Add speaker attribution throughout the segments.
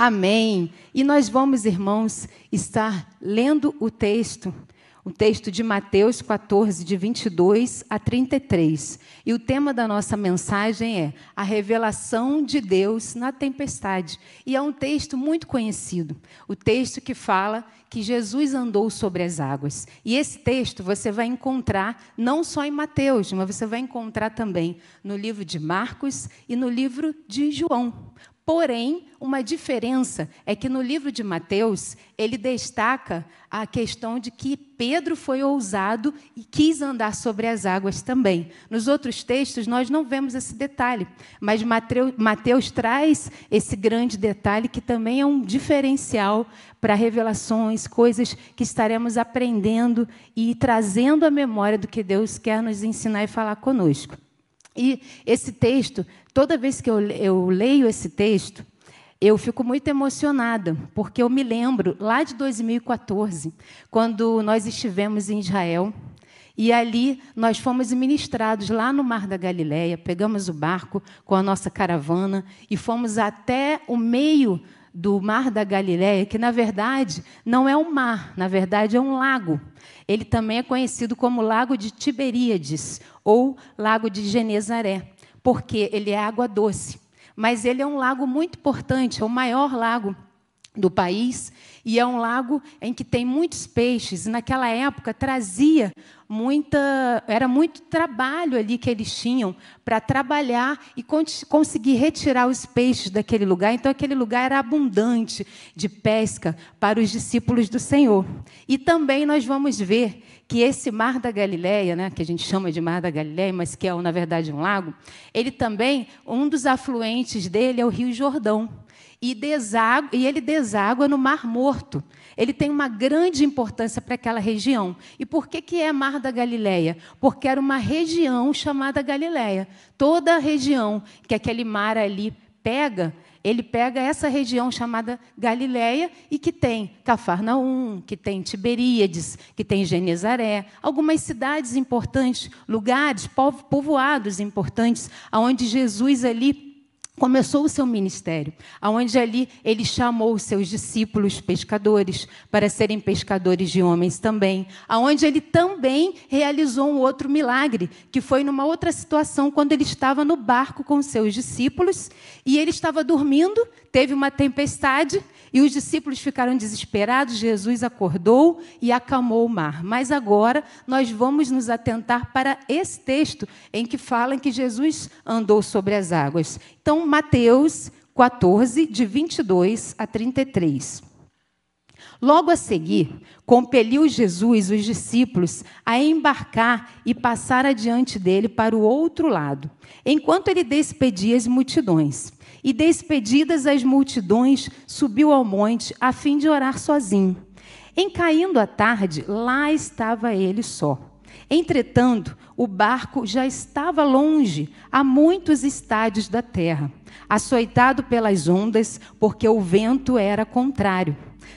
Speaker 1: Amém. E nós vamos, irmãos, estar lendo o texto, o texto de Mateus 14, de 22 a 33. E o tema da nossa mensagem é a revelação de Deus na tempestade. E é um texto muito conhecido, o texto que fala que Jesus andou sobre as águas. E esse texto você vai encontrar não só em Mateus, mas você vai encontrar também no livro de Marcos e no livro de João. Porém, uma diferença é que no livro de Mateus, ele destaca a questão de que Pedro foi ousado e quis andar sobre as águas também. Nos outros textos, nós não vemos esse detalhe, mas Mateus traz esse grande detalhe que também é um diferencial para revelações, coisas que estaremos aprendendo e trazendo à memória do que Deus quer nos ensinar e falar conosco. E esse texto, toda vez que eu, eu leio esse texto, eu fico muito emocionada, porque eu me lembro lá de 2014, quando nós estivemos em Israel, e ali nós fomos ministrados lá no Mar da Galileia, pegamos o barco com a nossa caravana e fomos até o meio do Mar da Galileia, que na verdade não é um mar, na verdade é um lago. Ele também é conhecido como Lago de Tiberíades ou Lago de Genezaré, porque ele é água doce. Mas ele é um lago muito importante, é o maior lago do país e é um lago em que tem muitos peixes. E naquela época trazia muita, era muito trabalho ali que eles tinham para trabalhar e conseguir retirar os peixes daquele lugar. Então aquele lugar era abundante de pesca para os discípulos do Senhor. E também nós vamos ver que esse mar da Galileia, né, que a gente chama de mar da Galileia, mas que é na verdade um lago, ele também um dos afluentes dele é o Rio Jordão e, deságua, e ele deságua no Mar Morto. Ele tem uma grande importância para aquela região. E por que, que é Mar da Galileia? Porque era uma região chamada Galileia. Toda a região que aquele mar ali pega, ele pega essa região chamada Galileia e que tem Cafarnaum, que tem Tiberíades, que tem Genezaré, algumas cidades importantes, lugares, povoados importantes, aonde Jesus ali começou o seu ministério, aonde ali ele chamou os seus discípulos pescadores para serem pescadores de homens também, aonde ele também realizou um outro milagre, que foi numa outra situação quando ele estava no barco com os seus discípulos e ele estava dormindo, teve uma tempestade e os discípulos ficaram desesperados. Jesus acordou e acalmou o mar. Mas agora nós vamos nos atentar para esse texto em que fala que Jesus andou sobre as águas. Então, Mateus 14, de 22 a 33. Logo a seguir, compeliu Jesus os discípulos a embarcar e passar adiante dele para o outro lado, enquanto ele despedia as multidões. E despedidas as multidões, subiu ao monte a fim de orar sozinho. Em caindo a tarde, lá estava ele só. Entretanto, o barco já estava longe, a muitos estádios da terra, açoitado pelas ondas, porque o vento era contrário.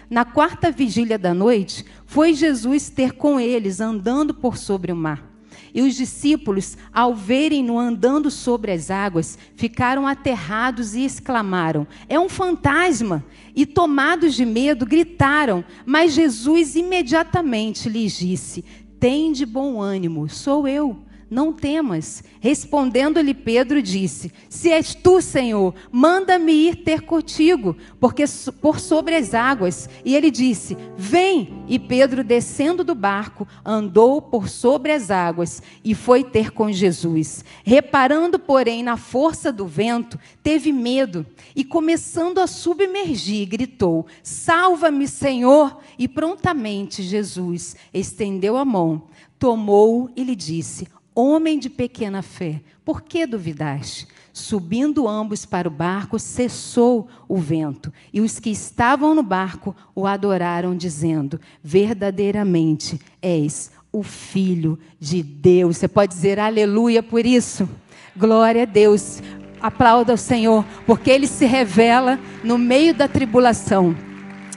Speaker 1: Na quarta vigília da noite, foi Jesus ter com eles, andando por sobre o mar. E os discípulos, ao verem-no andando sobre as águas, ficaram aterrados e exclamaram: É um fantasma! E tomados de medo, gritaram. Mas Jesus imediatamente lhes disse: Tem de bom ânimo, sou eu não temas. Respondendo-lhe Pedro, disse: Se és tu, Senhor, manda-me ir ter contigo, porque por sobre as águas. E ele disse: Vem. E Pedro, descendo do barco, andou por sobre as águas e foi ter com Jesus. Reparando, porém, na força do vento, teve medo e, começando a submergir, gritou: Salva-me, Senhor! E prontamente Jesus estendeu a mão, tomou e lhe disse: Homem de pequena fé, por que duvidaste? Subindo ambos para o barco, cessou o vento, e os que estavam no barco o adoraram, dizendo: Verdadeiramente és o Filho de Deus. Você pode dizer aleluia por isso? Glória a Deus. Aplauda o Senhor, porque ele se revela no meio da tribulação.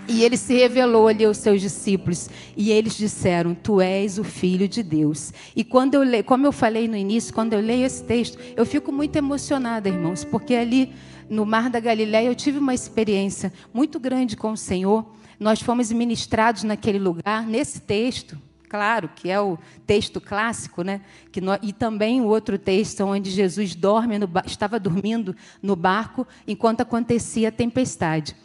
Speaker 1: E ele se revelou ali aos seus discípulos e eles disseram: Tu és o filho de Deus. E quando eu leio, como eu falei no início, quando eu leio esse texto, eu fico muito emocionada, irmãos, porque ali no Mar da Galileia, eu tive uma experiência muito grande com o Senhor. Nós fomos ministrados naquele lugar, nesse texto, claro, que é o texto clássico, né? Que no, e também o outro texto onde Jesus dorme no, estava dormindo no barco enquanto acontecia a tempestade.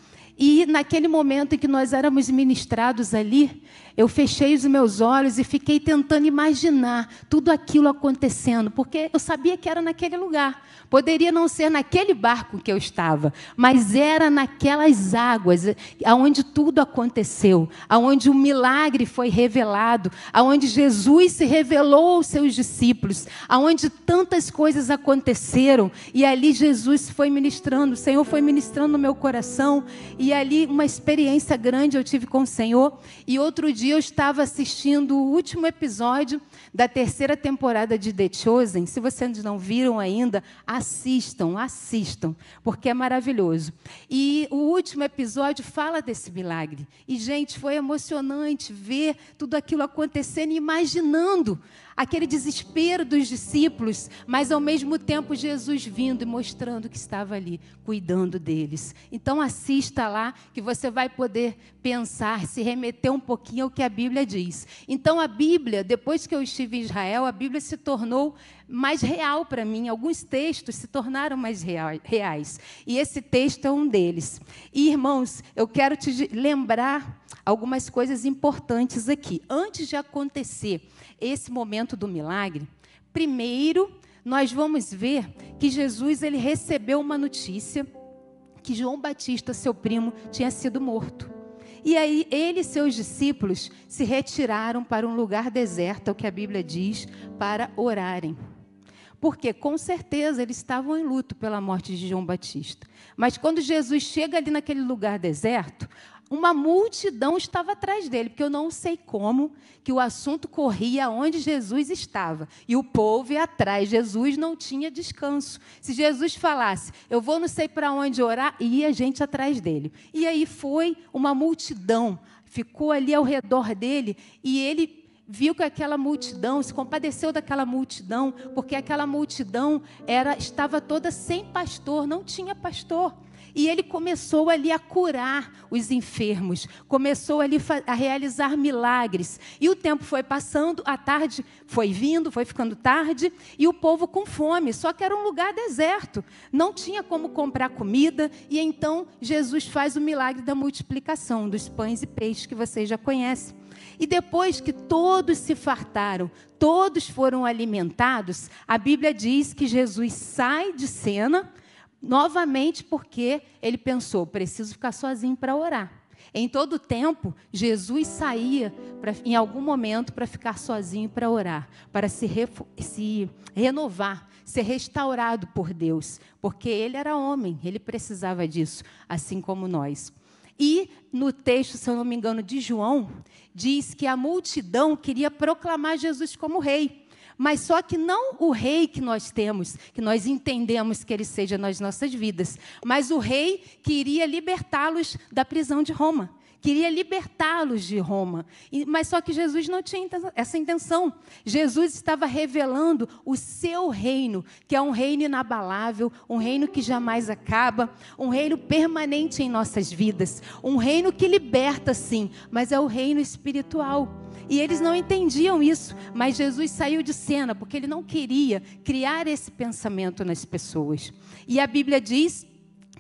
Speaker 1: E naquele momento em que nós éramos ministrados ali, eu fechei os meus olhos e fiquei tentando imaginar tudo aquilo acontecendo, porque eu sabia que era naquele lugar. Poderia não ser naquele barco que eu estava, mas era naquelas águas, aonde tudo aconteceu, aonde o milagre foi revelado, aonde Jesus se revelou aos seus discípulos, aonde tantas coisas aconteceram e ali Jesus foi ministrando, o Senhor foi ministrando no meu coração e ali uma experiência grande eu tive com o Senhor e outro dia dia eu estava assistindo o último episódio da terceira temporada de The Chosen. Se vocês não viram ainda, assistam, assistam, porque é maravilhoso. E o último episódio fala desse milagre. E, gente, foi emocionante ver tudo aquilo acontecendo imaginando aquele desespero dos discípulos, mas ao mesmo tempo Jesus vindo e mostrando que estava ali, cuidando deles. Então assista lá que você vai poder pensar, se remeter um pouquinho ao que a Bíblia diz. Então a Bíblia, depois que eu estive em Israel, a Bíblia se tornou mais real para mim. Alguns textos se tornaram mais reais. E esse texto é um deles. E irmãos, eu quero te lembrar algumas coisas importantes aqui. Antes de acontecer esse momento do milagre, primeiro nós vamos ver que Jesus ele recebeu uma notícia que João Batista, seu primo, tinha sido morto. E aí ele e seus discípulos se retiraram para um lugar deserto, é o que a Bíblia diz, para orarem. Porque com certeza eles estavam em luto pela morte de João Batista. Mas quando Jesus chega ali naquele lugar deserto, uma multidão estava atrás dele, porque eu não sei como que o assunto corria onde Jesus estava. E o povo ia atrás. Jesus não tinha descanso. Se Jesus falasse, eu vou não sei para onde orar, ia gente atrás dele. E aí foi uma multidão, ficou ali ao redor dele, e ele viu que aquela multidão, se compadeceu daquela multidão, porque aquela multidão era estava toda sem pastor, não tinha pastor. E ele começou ali a curar os enfermos, começou ali a realizar milagres. E o tempo foi passando, a tarde foi vindo, foi ficando tarde, e o povo com fome, só que era um lugar deserto, não tinha como comprar comida, e então Jesus faz o milagre da multiplicação dos pães e peixes que vocês já conhecem. E depois que todos se fartaram, todos foram alimentados, a Bíblia diz que Jesus sai de cena Novamente porque ele pensou, preciso ficar sozinho para orar. Em todo tempo, Jesus saía pra, em algum momento para ficar sozinho para orar, para se, se renovar, ser restaurado por Deus, porque ele era homem, ele precisava disso, assim como nós. E no texto, se eu não me engano, de João, diz que a multidão queria proclamar Jesus como rei mas só que não o rei que nós temos, que nós entendemos que ele seja nas nossas vidas, mas o rei que iria libertá-los da prisão de Roma. Queria libertá-los de Roma. Mas só que Jesus não tinha essa intenção. Jesus estava revelando o seu reino, que é um reino inabalável, um reino que jamais acaba, um reino permanente em nossas vidas, um reino que liberta, sim, mas é o reino espiritual. E eles não entendiam isso, mas Jesus saiu de cena porque ele não queria criar esse pensamento nas pessoas. E a Bíblia diz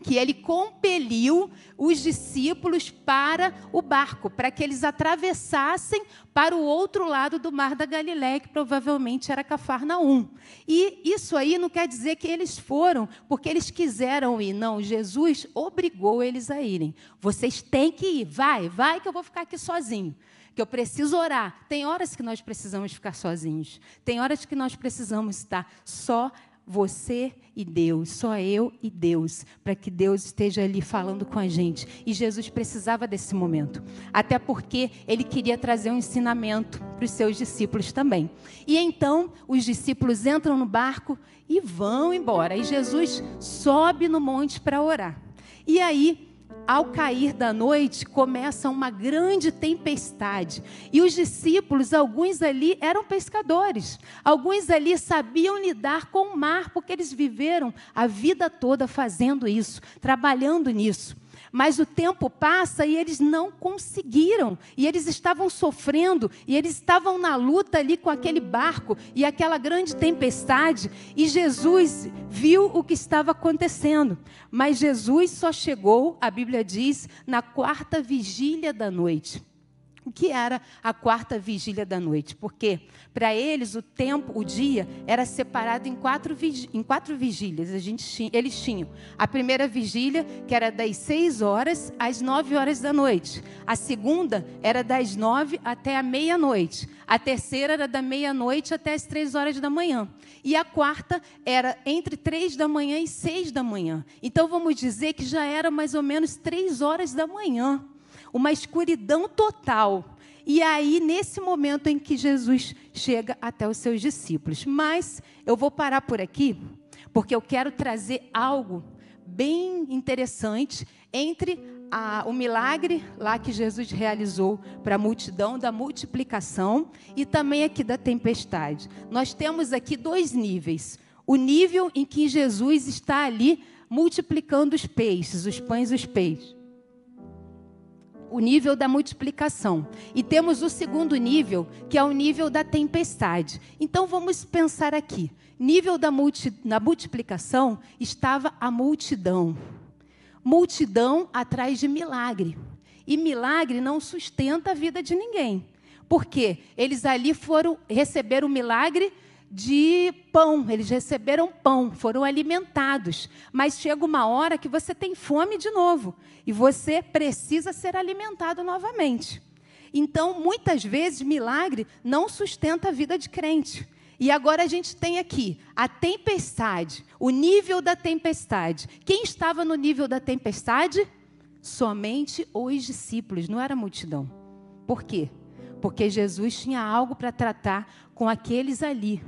Speaker 1: que ele compeliu os discípulos para o barco, para que eles atravessassem para o outro lado do mar da Galiléia, que provavelmente era Cafarnaum. E isso aí não quer dizer que eles foram porque eles quiseram ir, não. Jesus obrigou eles a irem. Vocês têm que ir, vai, vai que eu vou ficar aqui sozinho que eu preciso orar. Tem horas que nós precisamos ficar sozinhos. Tem horas que nós precisamos estar só você e Deus, só eu e Deus, para que Deus esteja ali falando com a gente. E Jesus precisava desse momento, até porque ele queria trazer um ensinamento para os seus discípulos também. E então os discípulos entram no barco e vão embora. E Jesus sobe no monte para orar. E aí ao cair da noite, começa uma grande tempestade. E os discípulos, alguns ali eram pescadores, alguns ali sabiam lidar com o mar, porque eles viveram a vida toda fazendo isso, trabalhando nisso. Mas o tempo passa e eles não conseguiram. E eles estavam sofrendo. E eles estavam na luta ali com aquele barco e aquela grande tempestade. E Jesus viu o que estava acontecendo. Mas Jesus só chegou, a Bíblia diz, na quarta vigília da noite. O que era a quarta vigília da noite? Porque para eles o tempo, o dia, era separado em quatro, em quatro vigílias. A gente, eles tinham a primeira vigília, que era das seis horas às nove horas da noite. A segunda era das nove até a meia-noite. A terceira era da meia-noite até as três horas da manhã. E a quarta era entre três da manhã e seis da manhã. Então vamos dizer que já era mais ou menos três horas da manhã uma escuridão total. E aí, nesse momento em que Jesus chega até os seus discípulos. Mas eu vou parar por aqui, porque eu quero trazer algo bem interessante entre a, o milagre lá que Jesus realizou para a multidão da multiplicação e também aqui da tempestade. Nós temos aqui dois níveis. O nível em que Jesus está ali multiplicando os peixes, os pães e os peixes o nível da multiplicação. E temos o segundo nível, que é o nível da tempestade. Então vamos pensar aqui. Nível da multi, na multiplicação estava a multidão. Multidão atrás de milagre. E milagre não sustenta a vida de ninguém. Por quê? Eles ali foram receber o milagre de pão, eles receberam pão, foram alimentados. Mas chega uma hora que você tem fome de novo e você precisa ser alimentado novamente. Então, muitas vezes, milagre não sustenta a vida de crente. E agora a gente tem aqui a tempestade, o nível da tempestade. Quem estava no nível da tempestade? Somente os discípulos, não era a multidão. Por quê? Porque Jesus tinha algo para tratar com aqueles ali,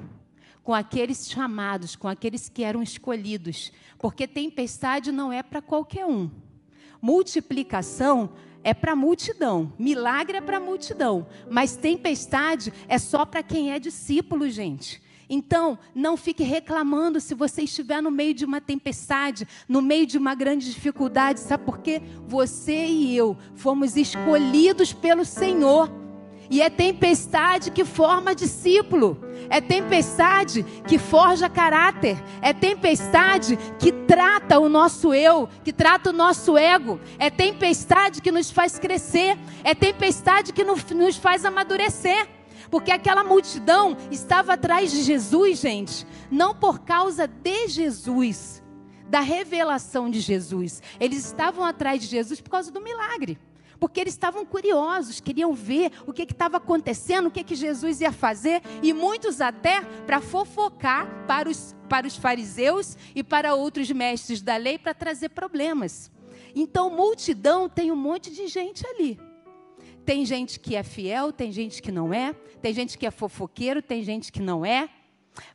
Speaker 1: com aqueles chamados, com aqueles que eram escolhidos. Porque tempestade não é para qualquer um. Multiplicação é para a multidão, milagre é para a multidão, mas tempestade é só para quem é discípulo, gente. Então, não fique reclamando se você estiver no meio de uma tempestade, no meio de uma grande dificuldade, sabe por quê? Você e eu fomos escolhidos pelo Senhor e é tempestade que forma discípulo. É tempestade que forja caráter. É tempestade que trata o nosso eu, que trata o nosso ego. É tempestade que nos faz crescer. É tempestade que nos faz amadurecer. Porque aquela multidão estava atrás de Jesus, gente, não por causa de Jesus, da revelação de Jesus. Eles estavam atrás de Jesus por causa do milagre porque eles estavam curiosos, queriam ver o que estava acontecendo, o que, que Jesus ia fazer, e muitos até para fofocar para os, para os fariseus e para outros mestres da lei para trazer problemas. Então, multidão tem um monte de gente ali. Tem gente que é fiel, tem gente que não é, tem gente que é fofoqueiro, tem gente que não é.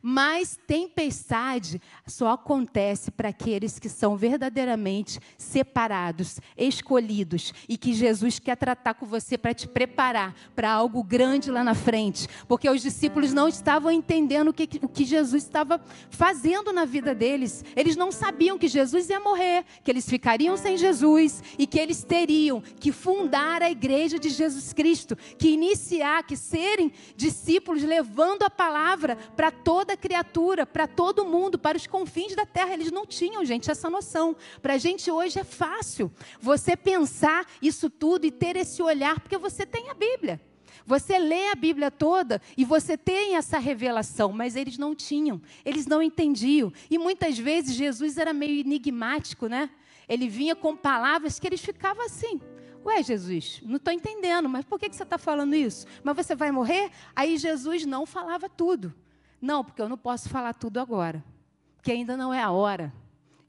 Speaker 1: Mas tempestade só acontece para aqueles que são verdadeiramente separados, escolhidos e que Jesus quer tratar com você para te preparar para algo grande lá na frente. Porque os discípulos não estavam entendendo o que, o que Jesus estava fazendo na vida deles. Eles não sabiam que Jesus ia morrer, que eles ficariam sem Jesus e que eles teriam que fundar a igreja de Jesus Cristo, que iniciar, que serem discípulos levando a palavra para toda criatura, para todo mundo, para os confins da terra. Eles não tinham, gente, essa noção. Para a gente hoje é fácil você pensar isso tudo e ter esse olhar, porque você tem a Bíblia. Você lê a Bíblia toda e você tem essa revelação, mas eles não tinham, eles não entendiam. E muitas vezes Jesus era meio enigmático, né? Ele vinha com palavras que eles ficavam assim. Ué, Jesus, não estou entendendo, mas por que, que você está falando isso? Mas você vai morrer? Aí Jesus não falava tudo. Não, porque eu não posso falar tudo agora, porque ainda não é a hora.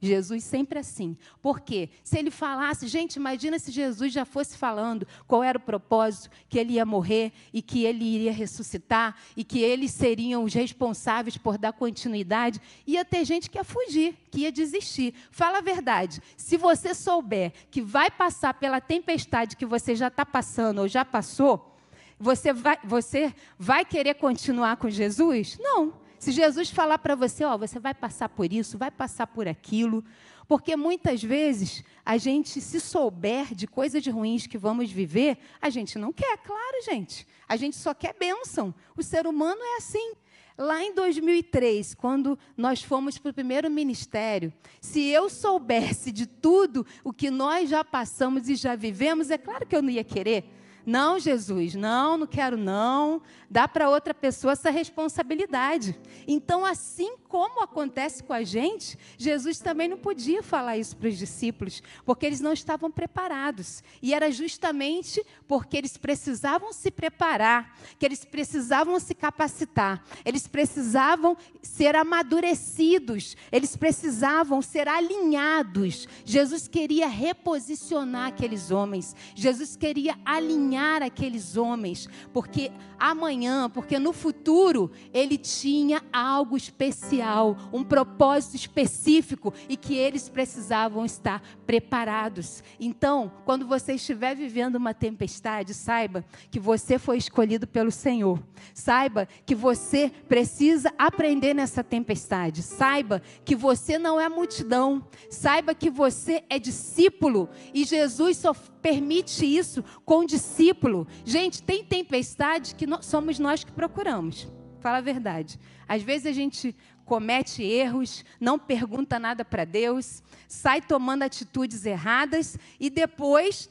Speaker 1: Jesus sempre assim. Por quê? Se ele falasse, gente, imagina se Jesus já fosse falando qual era o propósito, que ele ia morrer e que ele iria ressuscitar e que eles seriam os responsáveis por dar continuidade, ia ter gente que ia fugir, que ia desistir. Fala a verdade. Se você souber que vai passar pela tempestade que você já está passando ou já passou, você vai, você vai querer continuar com Jesus? Não. Se Jesus falar para você, ó, você vai passar por isso, vai passar por aquilo, porque muitas vezes a gente, se souber de coisas ruins que vamos viver, a gente não quer, claro, gente. A gente só quer bênção. O ser humano é assim. Lá em 2003, quando nós fomos para o primeiro ministério, se eu soubesse de tudo o que nós já passamos e já vivemos, é claro que eu não ia querer. Não, Jesus, não, não quero não. Dá para outra pessoa essa responsabilidade. Então, assim como acontece com a gente, Jesus também não podia falar isso para os discípulos, porque eles não estavam preparados. E era justamente porque eles precisavam se preparar, que eles precisavam se capacitar, eles precisavam ser amadurecidos, eles precisavam ser alinhados. Jesus queria reposicionar aqueles homens, Jesus queria alinhar aqueles homens, porque amanhã, porque no futuro ele tinha algo especial, um propósito específico e que eles precisavam estar preparados. Então, quando você estiver vivendo uma tempestade, saiba que você foi escolhido pelo Senhor. Saiba que você precisa aprender nessa tempestade. Saiba que você não é multidão. Saiba que você é discípulo e Jesus só permite isso com discípulo. Gente, tem tempestade que somos nós que procuramos. Fala a verdade. Às vezes a gente comete erros, não pergunta nada para Deus, sai tomando atitudes erradas e depois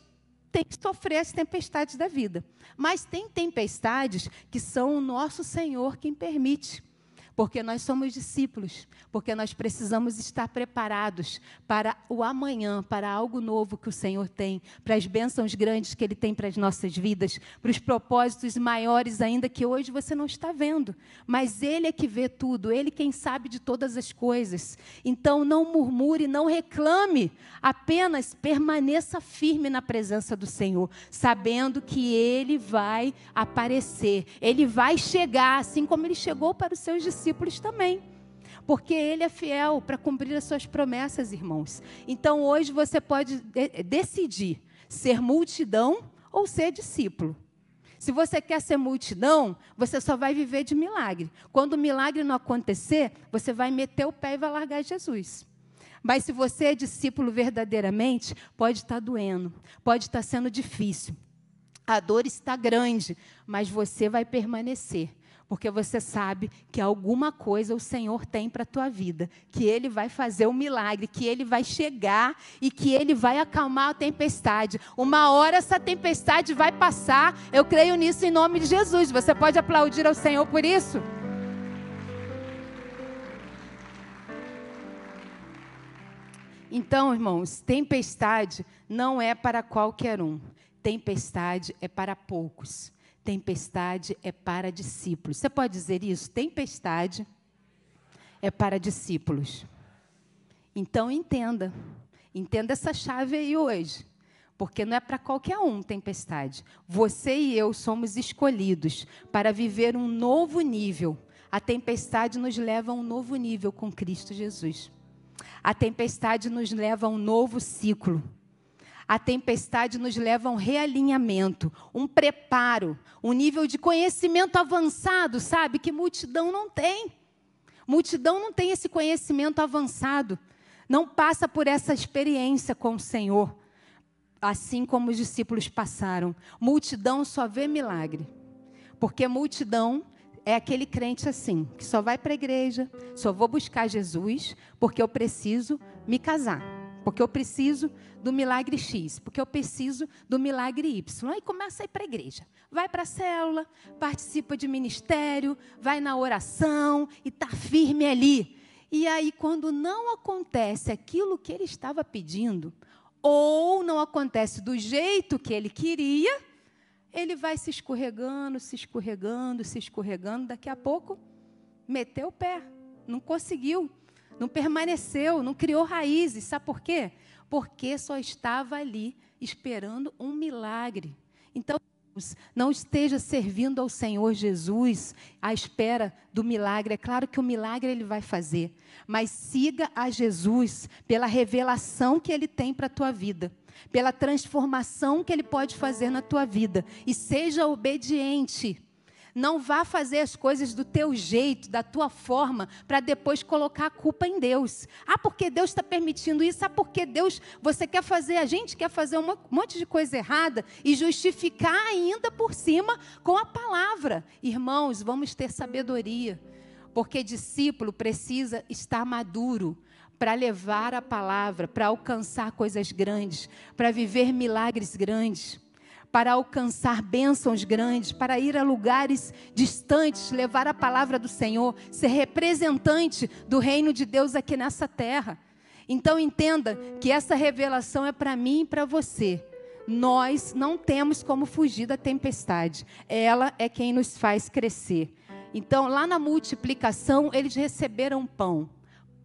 Speaker 1: tem que sofrer as tempestades da vida. Mas tem tempestades que são o nosso Senhor quem permite porque nós somos discípulos, porque nós precisamos estar preparados para o amanhã, para algo novo que o Senhor tem, para as bênçãos grandes que Ele tem para as nossas vidas, para os propósitos maiores ainda que hoje você não está vendo. Mas Ele é que vê tudo, Ele quem sabe de todas as coisas. Então não murmure, não reclame, apenas permaneça firme na presença do Senhor, sabendo que Ele vai aparecer, Ele vai chegar, assim como Ele chegou para os seus discípulos discípulos também. Porque Ele é fiel para cumprir as suas promessas, irmãos. Então hoje você pode de decidir ser multidão ou ser discípulo. Se você quer ser multidão, você só vai viver de milagre. Quando o milagre não acontecer, você vai meter o pé e vai largar Jesus. Mas se você é discípulo verdadeiramente, pode estar doendo, pode estar sendo difícil. A dor está grande, mas você vai permanecer porque você sabe que alguma coisa o Senhor tem para a tua vida, que Ele vai fazer um milagre, que Ele vai chegar e que Ele vai acalmar a tempestade. Uma hora essa tempestade vai passar, eu creio nisso em nome de Jesus. Você pode aplaudir ao Senhor por isso? Então, irmãos, tempestade não é para qualquer um, tempestade é para poucos. Tempestade é para discípulos. Você pode dizer isso? Tempestade é para discípulos. Então entenda. Entenda essa chave aí hoje. Porque não é para qualquer um tempestade. Você e eu somos escolhidos para viver um novo nível. A tempestade nos leva a um novo nível com Cristo Jesus. A tempestade nos leva a um novo ciclo. A tempestade nos leva a um realinhamento, um preparo, um nível de conhecimento avançado, sabe? Que multidão não tem. Multidão não tem esse conhecimento avançado. Não passa por essa experiência com o Senhor, assim como os discípulos passaram. Multidão só vê milagre. Porque multidão é aquele crente assim, que só vai para a igreja, só vou buscar Jesus porque eu preciso me casar porque eu preciso do milagre X, porque eu preciso do milagre Y. Aí começa a ir para a igreja, vai para a célula, participa de ministério, vai na oração e está firme ali. E aí, quando não acontece aquilo que ele estava pedindo, ou não acontece do jeito que ele queria, ele vai se escorregando, se escorregando, se escorregando, daqui a pouco meteu o pé, não conseguiu não permaneceu, não criou raízes. Sabe por quê? Porque só estava ali esperando um milagre. Então, não esteja servindo ao Senhor Jesus à espera do milagre. É claro que o milagre ele vai fazer, mas siga a Jesus pela revelação que ele tem para a tua vida, pela transformação que ele pode fazer na tua vida e seja obediente. Não vá fazer as coisas do teu jeito, da tua forma, para depois colocar a culpa em Deus. Ah, porque Deus está permitindo isso? Ah, porque Deus, você quer fazer, a gente quer fazer um monte de coisa errada e justificar ainda por cima com a palavra. Irmãos, vamos ter sabedoria, porque discípulo precisa estar maduro para levar a palavra, para alcançar coisas grandes, para viver milagres grandes para alcançar bênçãos grandes, para ir a lugares distantes, levar a palavra do Senhor, ser representante do reino de Deus aqui nessa terra. Então entenda que essa revelação é para mim e para você. Nós não temos como fugir da tempestade. Ela é quem nos faz crescer. Então, lá na multiplicação, eles receberam pão.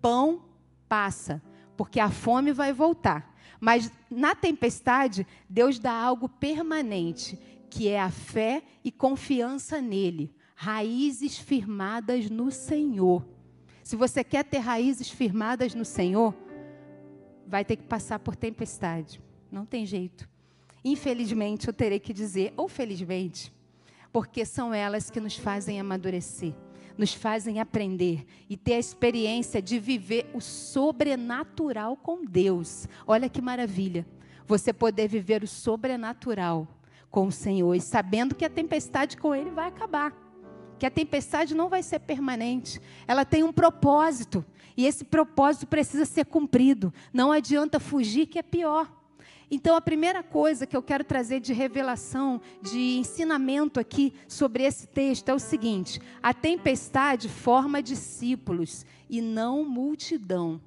Speaker 1: Pão passa, porque a fome vai voltar. Mas na tempestade, Deus dá algo permanente, que é a fé e confiança nele, raízes firmadas no Senhor. Se você quer ter raízes firmadas no Senhor, vai ter que passar por tempestade. Não tem jeito. Infelizmente, eu terei que dizer, ou felizmente, porque são elas que nos fazem amadurecer nos fazem aprender e ter a experiência de viver o sobrenatural com Deus. Olha que maravilha. Você poder viver o sobrenatural com o Senhor e sabendo que a tempestade com Ele vai acabar. Que a tempestade não vai ser permanente. Ela tem um propósito. E esse propósito precisa ser cumprido. Não adianta fugir, que é pior. Então, a primeira coisa que eu quero trazer de revelação, de ensinamento aqui sobre esse texto é o seguinte: a tempestade forma discípulos e não multidão.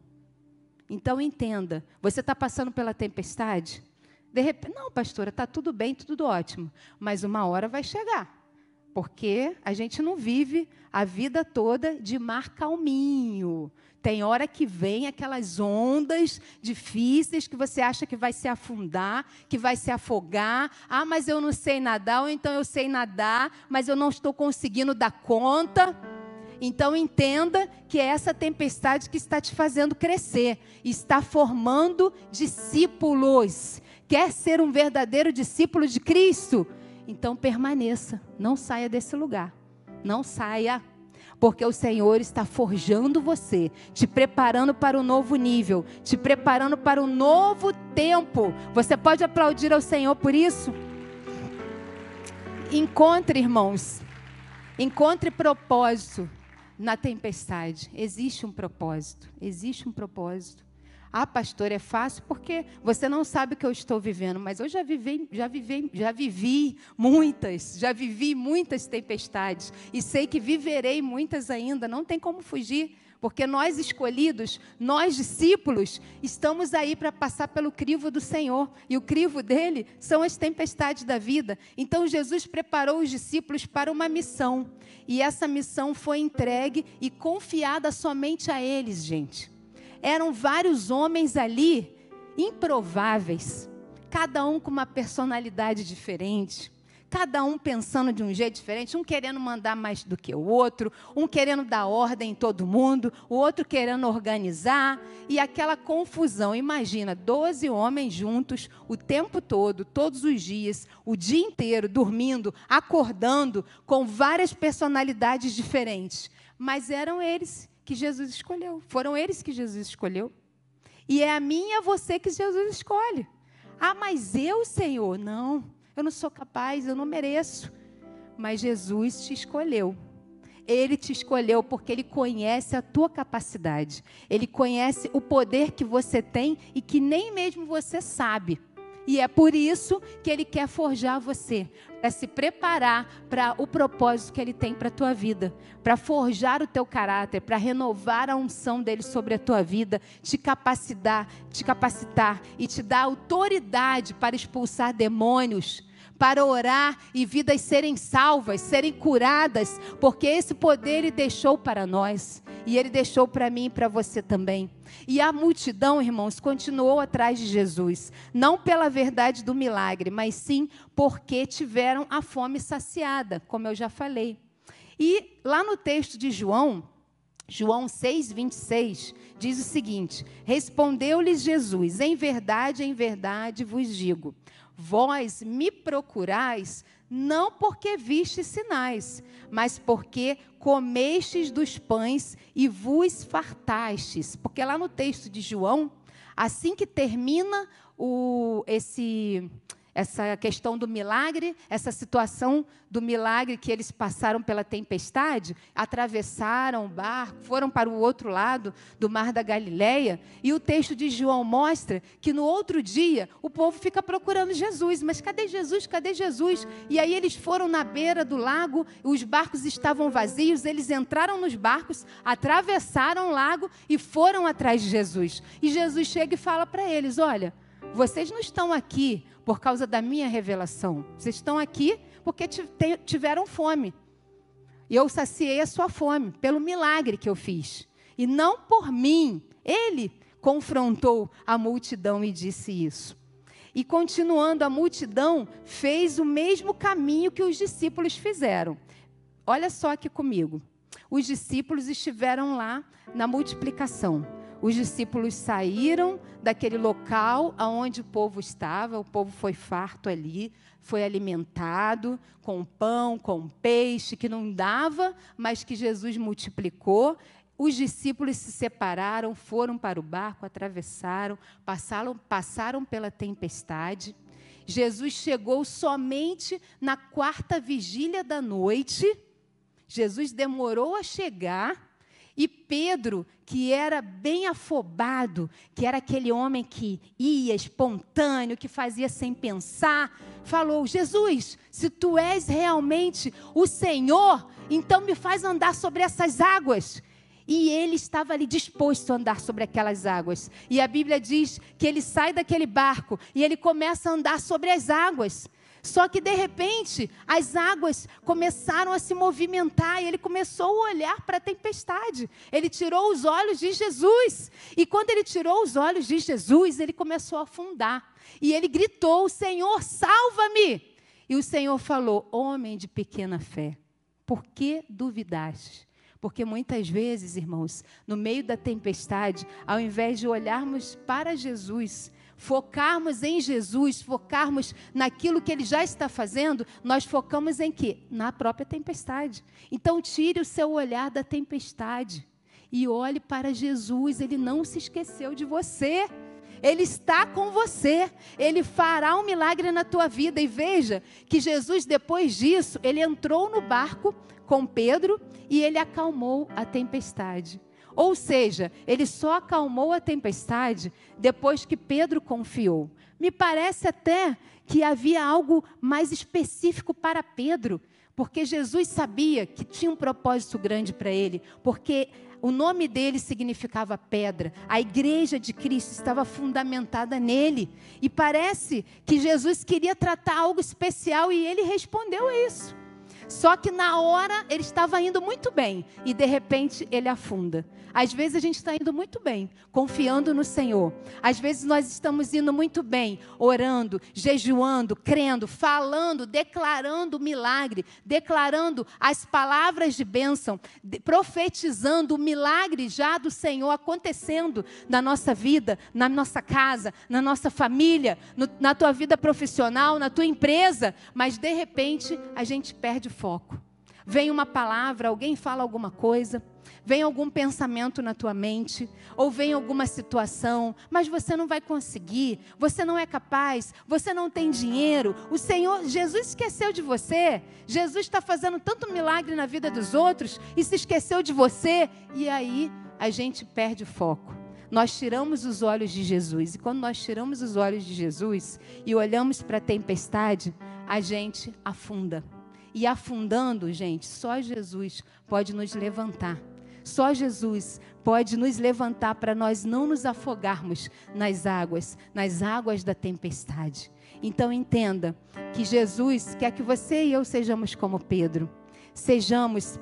Speaker 1: Então, entenda: você está passando pela tempestade? De repente, não, pastora, está tudo bem, tudo ótimo, mas uma hora vai chegar. Porque a gente não vive a vida toda de mar calminho. Tem hora que vem aquelas ondas difíceis que você acha que vai se afundar, que vai se afogar. Ah, mas eu não sei nadar, ou então eu sei nadar, mas eu não estou conseguindo dar conta. Então entenda que é essa tempestade que está te fazendo crescer, está formando discípulos. Quer ser um verdadeiro discípulo de Cristo? Então permaneça, não saia desse lugar. Não saia porque o Senhor está forjando você, te preparando para um novo nível, te preparando para um novo tempo. Você pode aplaudir ao Senhor por isso? Encontre, irmãos, encontre propósito na tempestade. Existe um propósito, existe um propósito. Ah, pastor, é fácil porque você não sabe o que eu estou vivendo, mas eu já vivi, já vivi, já vivi muitas, já vivi muitas tempestades e sei que viverei muitas ainda, não tem como fugir. Porque nós escolhidos, nós discípulos, estamos aí para passar pelo crivo do Senhor. E o crivo dele são as tempestades da vida. Então Jesus preparou os discípulos para uma missão. E essa missão foi entregue e confiada somente a eles, gente eram vários homens ali, improváveis, cada um com uma personalidade diferente, cada um pensando de um jeito diferente, um querendo mandar mais do que o outro, um querendo dar ordem em todo mundo, o outro querendo organizar, e aquela confusão. Imagina, 12 homens juntos o tempo todo, todos os dias, o dia inteiro, dormindo, acordando, com várias personalidades diferentes. Mas eram eles que Jesus escolheu. Foram eles que Jesus escolheu. E é a mim e a você que Jesus escolhe. Ah, mas eu, Senhor, não. Eu não sou capaz, eu não mereço. Mas Jesus te escolheu. Ele te escolheu porque ele conhece a tua capacidade. Ele conhece o poder que você tem e que nem mesmo você sabe. E é por isso que ele quer forjar você, para se preparar para o propósito que ele tem para a tua vida, para forjar o teu caráter, para renovar a unção dele sobre a tua vida, te capacitar, te capacitar e te dar autoridade para expulsar demônios, para orar e vidas serem salvas, serem curadas, porque esse poder ele deixou para nós e ele deixou para mim e para você também. E a multidão, irmãos, continuou atrás de Jesus, não pela verdade do milagre, mas sim porque tiveram a fome saciada, como eu já falei. E lá no texto de João, João 6, 26, diz o seguinte: Respondeu-lhes Jesus: Em verdade, em verdade vos digo, vós me procurais não porque vistes sinais, mas porque comestes dos pães e vos fartastes. Porque lá no texto de João, assim que termina o, esse essa questão do milagre, essa situação do milagre que eles passaram pela tempestade, atravessaram o barco, foram para o outro lado do mar da Galileia, e o texto de João mostra que no outro dia o povo fica procurando Jesus, mas cadê Jesus? Cadê Jesus? E aí eles foram na beira do lago, os barcos estavam vazios, eles entraram nos barcos, atravessaram o lago e foram atrás de Jesus. E Jesus chega e fala para eles: "Olha, vocês não estão aqui por causa da minha revelação. Vocês estão aqui porque tiveram fome. E eu saciei a sua fome pelo milagre que eu fiz. E não por mim. Ele confrontou a multidão e disse isso. E continuando, a multidão fez o mesmo caminho que os discípulos fizeram. Olha só aqui comigo. Os discípulos estiveram lá na multiplicação. Os discípulos saíram daquele local aonde o povo estava, o povo foi farto ali, foi alimentado com pão, com peixe, que não dava, mas que Jesus multiplicou. Os discípulos se separaram, foram para o barco, atravessaram, passaram, passaram pela tempestade. Jesus chegou somente na quarta vigília da noite. Jesus demorou a chegar e Pedro, que era bem afobado, que era aquele homem que ia espontâneo, que fazia sem pensar, falou: Jesus, se tu és realmente o Senhor, então me faz andar sobre essas águas. E ele estava ali disposto a andar sobre aquelas águas. E a Bíblia diz que ele sai daquele barco e ele começa a andar sobre as águas. Só que de repente as águas começaram a se movimentar e ele começou a olhar para a tempestade. Ele tirou os olhos de Jesus. E quando ele tirou os olhos de Jesus, ele começou a afundar. E ele gritou: Senhor, salva-me! E o Senhor falou: Homem de pequena fé, por que duvidaste? Porque muitas vezes, irmãos, no meio da tempestade, ao invés de olharmos para Jesus, focarmos em Jesus, focarmos naquilo que ele já está fazendo, nós focamos em quê? Na própria tempestade. Então tire o seu olhar da tempestade e olhe para Jesus, ele não se esqueceu de você. Ele está com você. Ele fará um milagre na tua vida. E veja que Jesus, depois disso, ele entrou no barco com Pedro e ele acalmou a tempestade. Ou seja, ele só acalmou a tempestade depois que Pedro confiou. Me parece até que havia algo mais específico para Pedro, porque Jesus sabia que tinha um propósito grande para ele, porque o nome dele significava pedra. A igreja de Cristo estava fundamentada nele. E parece que Jesus queria tratar algo especial e ele respondeu isso. Só que na hora ele estava indo muito bem e de repente ele afunda. Às vezes a gente está indo muito bem, confiando no Senhor. Às vezes nós estamos indo muito bem, orando, jejuando, crendo, falando, declarando o milagre, declarando as palavras de bênção, profetizando o milagre já do Senhor acontecendo na nossa vida, na nossa casa, na nossa família, no, na tua vida profissional, na tua empresa. Mas de repente a gente perde foco. Vem uma palavra, alguém fala alguma coisa, vem algum pensamento na tua mente, ou vem alguma situação, mas você não vai conseguir, você não é capaz, você não tem dinheiro, o Senhor, Jesus esqueceu de você, Jesus está fazendo tanto milagre na vida dos outros e se esqueceu de você, e aí a gente perde o foco. Nós tiramos os olhos de Jesus, e quando nós tiramos os olhos de Jesus e olhamos para a tempestade, a gente afunda. E afundando, gente, só Jesus pode nos levantar. Só Jesus pode nos levantar para nós não nos afogarmos nas águas, nas águas da tempestade. Então entenda que Jesus quer que você e eu sejamos como Pedro. Sejamos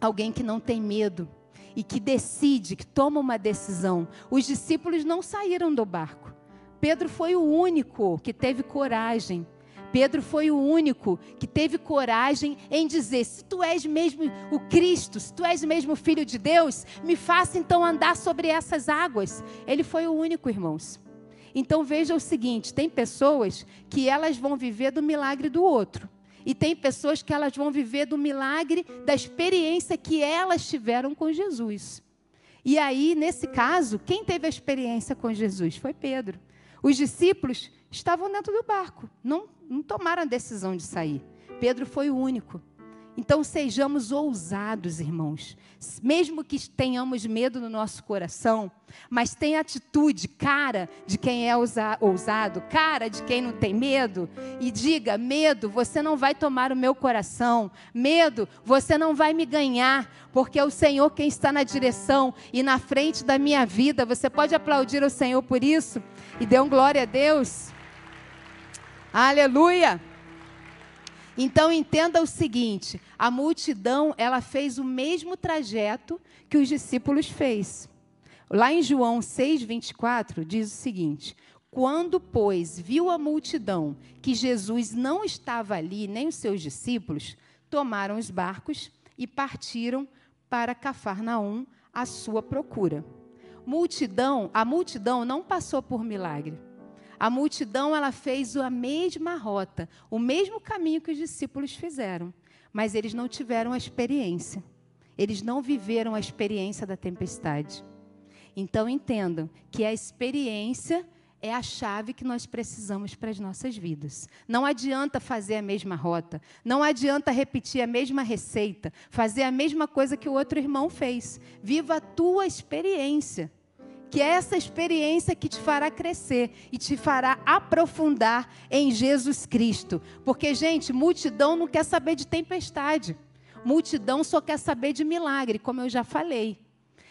Speaker 1: alguém que não tem medo e que decide, que toma uma decisão. Os discípulos não saíram do barco. Pedro foi o único que teve coragem Pedro foi o único que teve coragem em dizer: se tu és mesmo o Cristo, se tu és mesmo filho de Deus, me faça então andar sobre essas águas. Ele foi o único, irmãos. Então veja o seguinte: tem pessoas que elas vão viver do milagre do outro. E tem pessoas que elas vão viver do milagre da experiência que elas tiveram com Jesus. E aí, nesse caso, quem teve a experiência com Jesus foi Pedro. Os discípulos estavam dentro do barco, não, não tomaram a decisão de sair. Pedro foi o único. Então sejamos ousados, irmãos. Mesmo que tenhamos medo no nosso coração, mas tenha atitude, cara de quem é ousado, cara de quem não tem medo, e diga: medo, você não vai tomar o meu coração, medo, você não vai me ganhar, porque é o Senhor quem está na direção e na frente da minha vida. Você pode aplaudir o Senhor por isso e dê um glória a Deus. Aleluia! Então entenda o seguinte: a multidão ela fez o mesmo trajeto que os discípulos fez. Lá em João 6:24 diz o seguinte: quando, pois, viu a multidão que Jesus não estava ali, nem os seus discípulos, tomaram os barcos e partiram para Cafarnaum à sua procura. Multidão, a multidão não passou por milagre. A multidão ela fez a mesma rota, o mesmo caminho que os discípulos fizeram, mas eles não tiveram a experiência. Eles não viveram a experiência da tempestade. Então entendam que a experiência é a chave que nós precisamos para as nossas vidas. Não adianta fazer a mesma rota, não adianta repetir a mesma receita, fazer a mesma coisa que o outro irmão fez. Viva a tua experiência que é essa experiência que te fará crescer e te fará aprofundar em Jesus Cristo. Porque, gente, multidão não quer saber de tempestade. Multidão só quer saber de milagre, como eu já falei.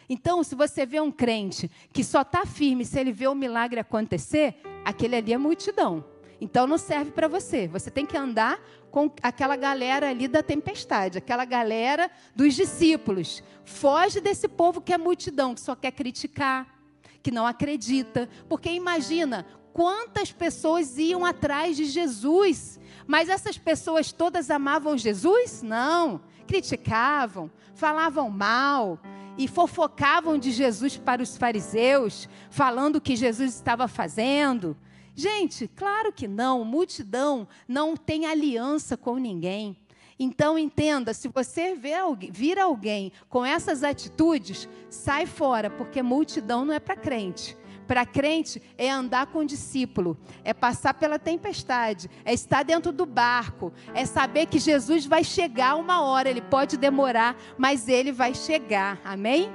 Speaker 1: Então, se você vê um crente que só está firme se ele vê o milagre acontecer, aquele ali é multidão. Então não serve para você. Você tem que andar com aquela galera ali da tempestade, aquela galera dos discípulos. Foge desse povo que é multidão, que só quer criticar, que não acredita. Porque imagina quantas pessoas iam atrás de Jesus, mas essas pessoas todas amavam Jesus? Não. Criticavam, falavam mal e fofocavam de Jesus para os fariseus, falando o que Jesus estava fazendo. Gente, claro que não, multidão não tem aliança com ninguém. Então entenda, se você vê alguém, vir alguém com essas atitudes, sai fora, porque multidão não é para crente. Para crente é andar com o discípulo, é passar pela tempestade, é estar dentro do barco, é saber que Jesus vai chegar uma hora, ele pode demorar, mas ele vai chegar. Amém?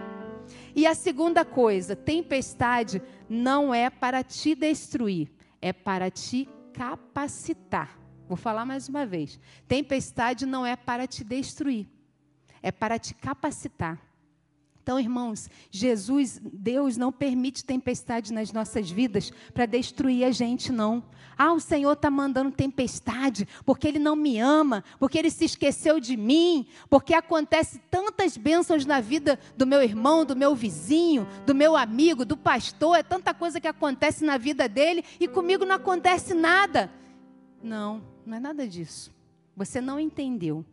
Speaker 1: E a segunda coisa, tempestade não é para te destruir, é para te capacitar. Vou falar mais uma vez. Tempestade não é para te destruir, é para te capacitar. Então, irmãos, Jesus, Deus não permite tempestade nas nossas vidas para destruir a gente, não. Ah, o Senhor está mandando tempestade porque Ele não me ama, porque Ele se esqueceu de mim, porque acontece tantas bênçãos na vida do meu irmão, do meu vizinho, do meu amigo, do pastor, é tanta coisa que acontece na vida dele e comigo não acontece nada. Não, não é nada disso. Você não entendeu.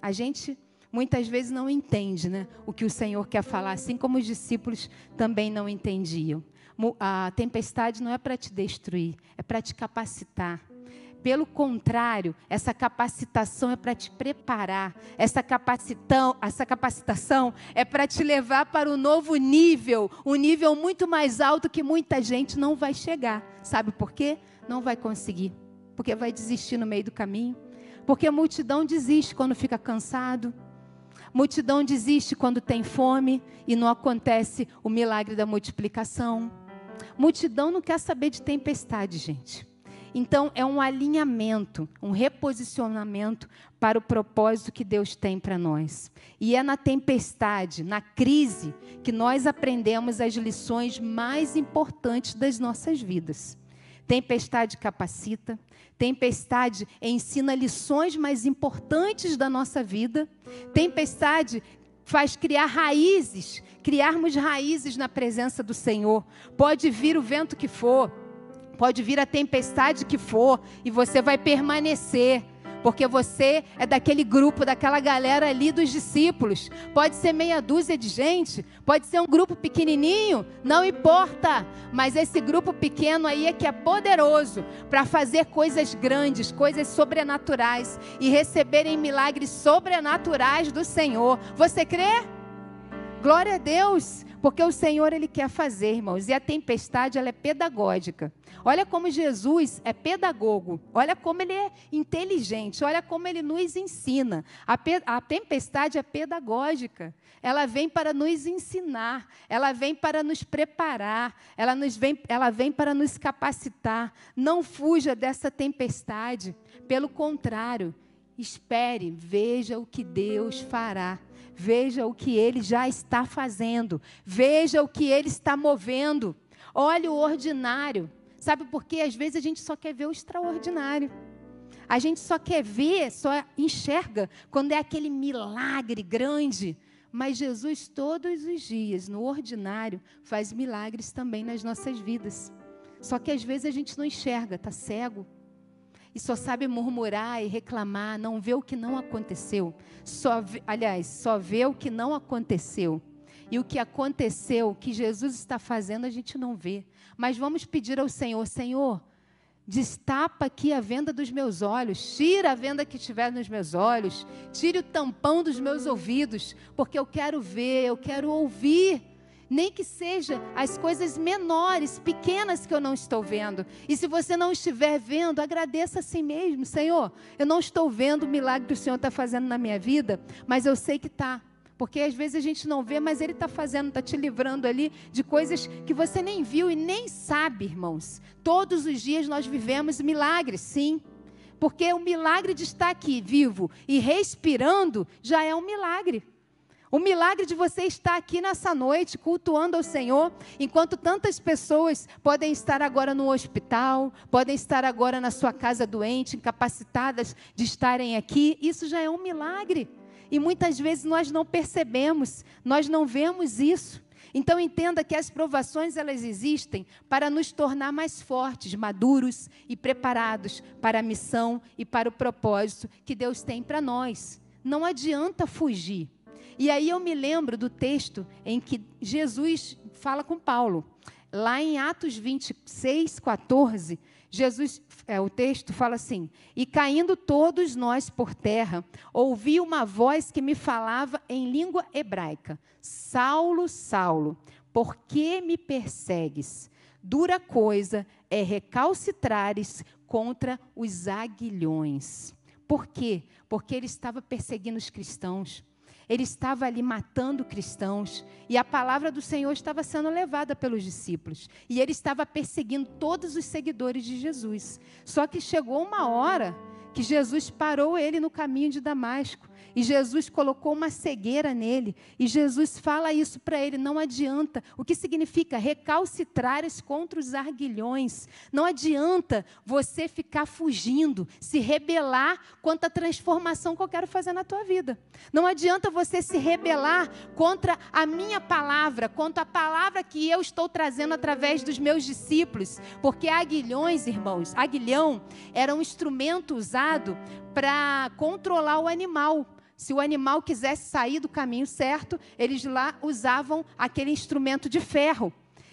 Speaker 1: A gente muitas vezes não entende né, o que o Senhor quer falar, assim como os discípulos também não entendiam. A tempestade não é para te destruir, é para te capacitar. Pelo contrário, essa capacitação é para te preparar. Essa, capacitão, essa capacitação é para te levar para um novo nível, um nível muito mais alto que muita gente não vai chegar. Sabe por quê? Não vai conseguir porque vai desistir no meio do caminho. Porque a multidão desiste quando fica cansado. Multidão desiste quando tem fome e não acontece o milagre da multiplicação. Multidão não quer saber de tempestade, gente. Então, é um alinhamento, um reposicionamento para o propósito que Deus tem para nós. E é na tempestade, na crise, que nós aprendemos as lições mais importantes das nossas vidas. Tempestade capacita, tempestade ensina lições mais importantes da nossa vida, tempestade faz criar raízes, criarmos raízes na presença do Senhor. Pode vir o vento que for, pode vir a tempestade que for, e você vai permanecer. Porque você é daquele grupo, daquela galera ali dos discípulos. Pode ser meia dúzia de gente, pode ser um grupo pequenininho, não importa. Mas esse grupo pequeno aí é que é poderoso para fazer coisas grandes, coisas sobrenaturais e receberem milagres sobrenaturais do Senhor. Você crê? Glória a Deus, porque o Senhor ele quer fazer, irmãos. E a tempestade ela é pedagógica. Olha como Jesus é pedagogo. Olha como ele é inteligente. Olha como ele nos ensina. A, a tempestade é pedagógica. Ela vem para nos ensinar. Ela vem para nos preparar. Ela, nos vem, ela vem para nos capacitar. Não fuja dessa tempestade. Pelo contrário, espere, veja o que Deus fará. Veja o que ele já está fazendo. Veja o que ele está movendo. Olhe o ordinário. Sabe por quê? Às vezes a gente só quer ver o extraordinário. A gente só quer ver, só enxerga quando é aquele milagre grande. Mas Jesus, todos os dias, no ordinário, faz milagres também nas nossas vidas. Só que às vezes a gente não enxerga, está cego e só sabe murmurar e reclamar, não vê o que não aconteceu. Só, aliás, só vê o que não aconteceu. E o que aconteceu, o que Jesus está fazendo, a gente não vê. Mas vamos pedir ao Senhor, Senhor, destapa aqui a venda dos meus olhos, tira a venda que tiver nos meus olhos, tire o tampão dos meus ouvidos, porque eu quero ver, eu quero ouvir nem que seja as coisas menores, pequenas que eu não estou vendo. E se você não estiver vendo, agradeça a si mesmo, Senhor. Eu não estou vendo o milagre que o Senhor está fazendo na minha vida, mas eu sei que está. Porque às vezes a gente não vê, mas Ele está fazendo, está te livrando ali de coisas que você nem viu e nem sabe, irmãos. Todos os dias nós vivemos milagres, sim. Porque o milagre de estar aqui vivo e respirando já é um milagre. O milagre de você estar aqui nessa noite cultuando ao Senhor, enquanto tantas pessoas podem estar agora no hospital, podem estar agora na sua casa doente, incapacitadas de estarem aqui, isso já é um milagre. E muitas vezes nós não percebemos, nós não vemos isso. Então entenda que as provações elas existem para nos tornar mais fortes, maduros e preparados para a missão e para o propósito que Deus tem para nós. Não adianta fugir. E aí eu me lembro do texto em que Jesus fala com Paulo. Lá em Atos 26, 14, Jesus, é, o texto fala assim: E caindo todos nós por terra, ouvi uma voz que me falava em língua hebraica: Saulo, Saulo, por que me persegues? Dura coisa é recalcitrares contra os aguilhões. Por quê? Porque ele estava perseguindo os cristãos ele estava ali matando cristãos e a palavra do Senhor estava sendo levada pelos discípulos e ele estava perseguindo todos os seguidores de Jesus. Só que chegou uma hora que Jesus parou ele no caminho de Damasco e Jesus colocou uma cegueira nele. E Jesus fala isso para ele: não adianta. O que significa recalcitrares contra os arguilhões. Não adianta você ficar fugindo, se rebelar contra a transformação que eu quero fazer na tua vida. Não adianta você se rebelar contra a minha palavra, contra a palavra que eu estou trazendo através dos meus discípulos. Porque aguilhões, irmãos, aguilhão era um instrumento usado para controlar o animal. Se o animal quisesse sair do caminho certo, eles lá usavam aquele instrumento de ferro.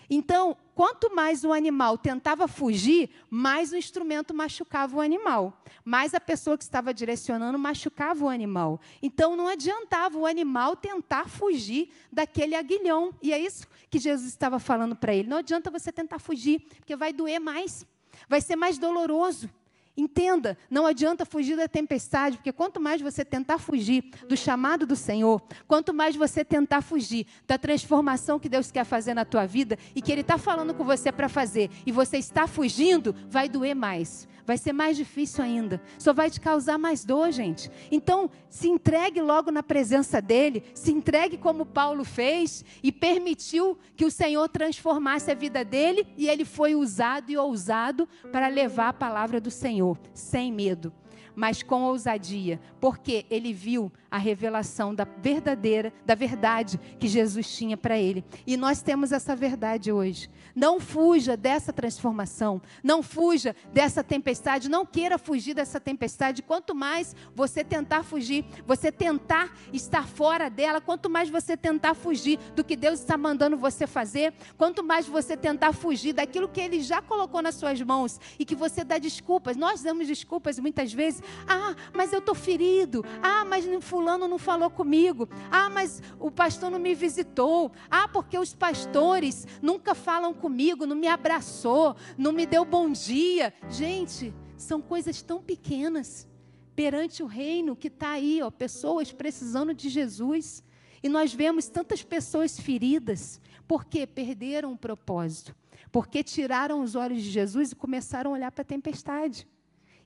Speaker 1: Então, quanto mais o animal tentava fugir, mais o instrumento machucava o animal. Mais a pessoa que estava direcionando machucava o animal. Então, não adiantava o animal tentar fugir daquele aguilhão. E é isso que Jesus estava falando para ele. Não adianta você tentar fugir, porque vai doer mais. Vai ser mais doloroso. Entenda, não adianta fugir da tempestade, porque quanto mais você tentar fugir do chamado do Senhor, quanto mais você tentar fugir da transformação que Deus quer fazer na tua vida e que Ele está falando com você para fazer, e você está fugindo, vai doer mais vai ser mais difícil ainda. Só vai te causar mais dor, gente. Então, se entregue logo na presença dele, se entregue como Paulo fez e permitiu que o Senhor transformasse a vida dele e ele foi usado e ousado para levar a palavra do Senhor, sem medo mas com ousadia, porque ele viu a revelação da verdadeira, da verdade que Jesus tinha para ele. E nós temos essa verdade hoje. Não fuja dessa transformação, não fuja dessa tempestade, não queira fugir dessa tempestade. Quanto mais você tentar fugir, você tentar estar fora dela, quanto mais você tentar fugir do que Deus está mandando você fazer, quanto mais você tentar fugir daquilo que ele já colocou nas suas mãos e que você dá desculpas. Nós damos desculpas muitas vezes ah, mas eu estou ferido. Ah, mas fulano não falou comigo. Ah, mas o pastor não me visitou. Ah, porque os pastores nunca falam comigo, não me abraçou, não me deu bom dia. Gente, são coisas tão pequenas perante o reino que está aí, ó, pessoas precisando de Jesus. E nós vemos tantas pessoas feridas porque perderam o propósito, porque tiraram os olhos de Jesus e começaram a olhar para a tempestade.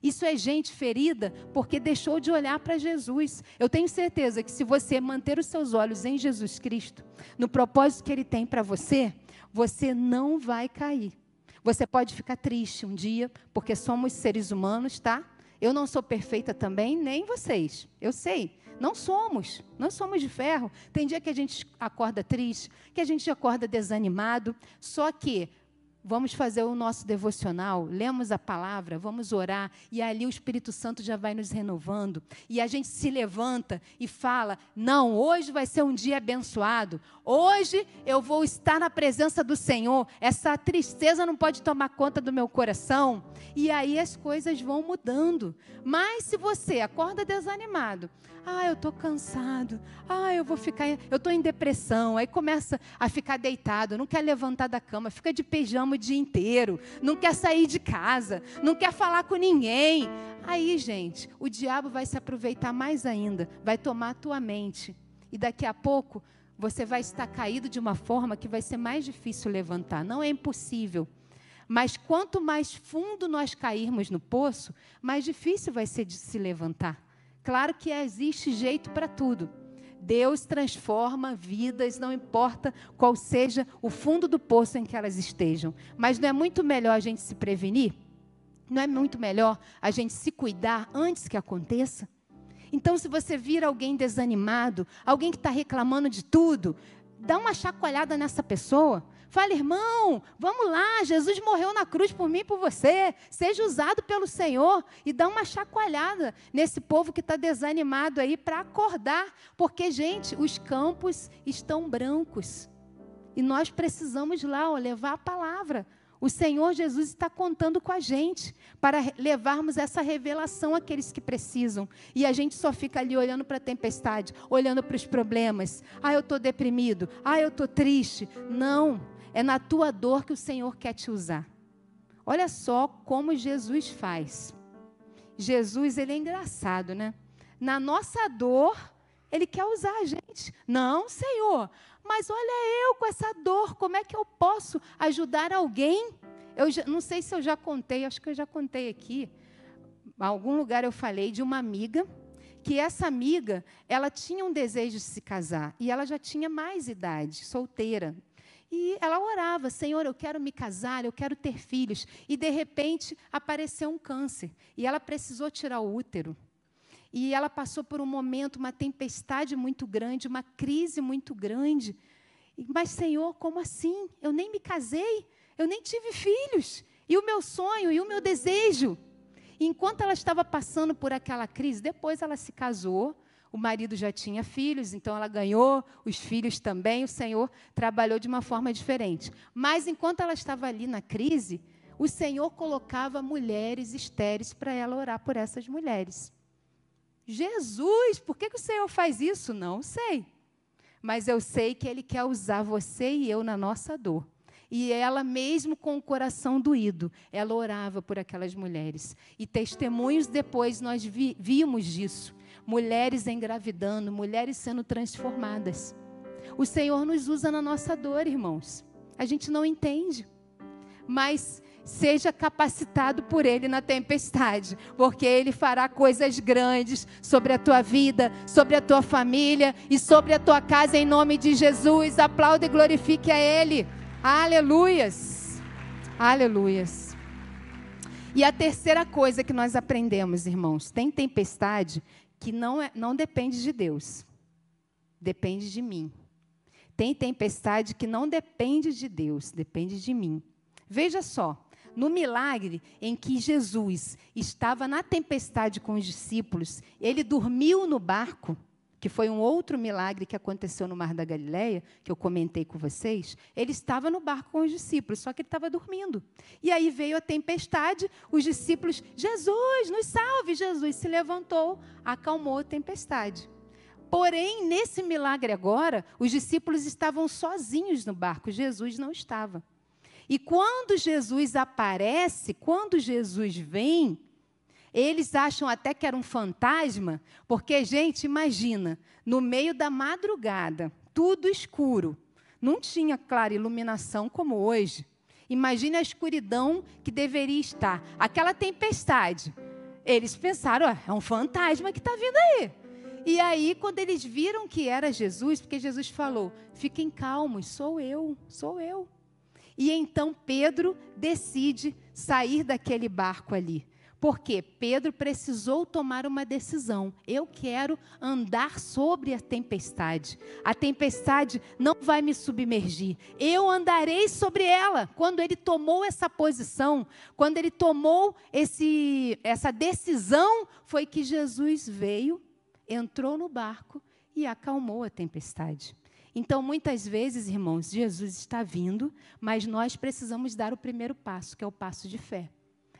Speaker 1: Isso é gente ferida porque deixou de olhar para Jesus. Eu tenho certeza que se você manter os seus olhos em Jesus Cristo, no propósito que Ele tem para você, você não vai cair. Você pode ficar triste um dia, porque somos seres humanos, tá? Eu não sou perfeita também, nem vocês. Eu sei. Não somos. Não somos de ferro. Tem dia que a gente acorda triste, que a gente acorda desanimado. Só que Vamos fazer o nosso devocional, lemos a palavra, vamos orar, e ali o Espírito Santo já vai nos renovando. E a gente se levanta e fala: Não, hoje vai ser um dia abençoado. Hoje eu vou estar na presença do Senhor. Essa tristeza não pode tomar conta do meu coração. E aí as coisas vão mudando. Mas se você acorda desanimado, ah, eu estou cansado. Ah, eu vou ficar. Eu estou em depressão. Aí começa a ficar deitado, não quer levantar da cama, fica de pijama o dia inteiro, não quer sair de casa, não quer falar com ninguém. Aí, gente, o diabo vai se aproveitar mais ainda, vai tomar a tua mente. E daqui a pouco você vai estar caído de uma forma que vai ser mais difícil levantar. Não é impossível. Mas quanto mais fundo nós cairmos no poço, mais difícil vai ser de se levantar. Claro que existe jeito para tudo. Deus transforma vidas, não importa qual seja o fundo do poço em que elas estejam. Mas não é muito melhor a gente se prevenir? Não é muito melhor a gente se cuidar antes que aconteça? Então, se você vir alguém desanimado, alguém que está reclamando de tudo, dá uma chacoalhada nessa pessoa. Fala, irmão, vamos lá, Jesus morreu na cruz por mim e por você. Seja usado pelo Senhor e dá uma chacoalhada nesse povo que está desanimado aí para acordar. Porque, gente, os campos estão brancos. E nós precisamos lá ó, levar a palavra. O Senhor Jesus está contando com a gente para levarmos essa revelação àqueles que precisam. E a gente só fica ali olhando para a tempestade, olhando para os problemas. Ah, eu estou deprimido. Ah, eu estou triste. Não. É na tua dor que o Senhor quer te usar. Olha só como Jesus faz. Jesus, ele é engraçado, né? Na nossa dor, ele quer usar a gente. Não, Senhor, mas olha eu com essa dor, como é que eu posso ajudar alguém? Eu não sei se eu já contei, acho que eu já contei aqui. Em algum lugar eu falei de uma amiga que essa amiga, ela tinha um desejo de se casar e ela já tinha mais idade, solteira, e ela orava: Senhor, eu quero me casar, eu quero ter filhos. E de repente apareceu um câncer. E ela precisou tirar o útero. E ela passou por um momento, uma tempestade muito grande, uma crise muito grande. Mas, Senhor, como assim? Eu nem me casei, eu nem tive filhos. E o meu sonho e o meu desejo. E enquanto ela estava passando por aquela crise, depois ela se casou, o marido já tinha filhos, então ela ganhou os filhos também. O Senhor trabalhou de uma forma diferente. Mas enquanto ela estava ali na crise, o Senhor colocava mulheres estéreis para ela orar por essas mulheres. Jesus, por que, que o Senhor faz isso? Não sei. Mas eu sei que Ele quer usar você e eu na nossa dor. E ela, mesmo com o coração doído, ela orava por aquelas mulheres. E testemunhos depois nós vi, vimos disso. Mulheres engravidando, mulheres sendo transformadas. O Senhor nos usa na nossa dor, irmãos. A gente não entende. Mas seja capacitado por Ele na tempestade, porque Ele fará coisas grandes sobre a tua vida, sobre a tua família e sobre a tua casa, em nome de Jesus. Aplauda e glorifique a Ele. Aleluias. Aleluias. E a terceira coisa que nós aprendemos, irmãos, tem tempestade que não, é, não depende de Deus, depende de mim. Tem tempestade que não depende de Deus, depende de mim. Veja só, no milagre em que Jesus estava na tempestade com os discípulos, ele dormiu no barco, que foi um outro milagre que aconteceu no Mar da Galileia, que eu comentei com vocês. Ele estava no barco com os discípulos, só que ele estava dormindo. E aí veio a tempestade, os discípulos, Jesus, nos salve! Jesus se levantou, acalmou a tempestade. Porém, nesse milagre agora, os discípulos estavam sozinhos no barco, Jesus não estava. E quando Jesus aparece, quando Jesus vem, eles acham até que era um fantasma, porque, gente, imagina, no meio da madrugada, tudo escuro, não tinha clara iluminação como hoje. Imagine a escuridão que deveria estar, aquela tempestade. Eles pensaram, ah, é um fantasma que está vindo aí. E aí, quando eles viram que era Jesus, porque Jesus falou: fiquem calmos, sou eu, sou eu. E então Pedro decide sair daquele barco ali. Porque Pedro precisou tomar uma decisão. Eu quero andar sobre a tempestade. A tempestade não vai me submergir. Eu andarei sobre ela. Quando ele tomou essa posição, quando ele tomou esse, essa decisão, foi que Jesus veio, entrou no barco e acalmou a tempestade. Então, muitas vezes, irmãos, Jesus está vindo, mas nós precisamos dar o primeiro passo, que é o passo de fé.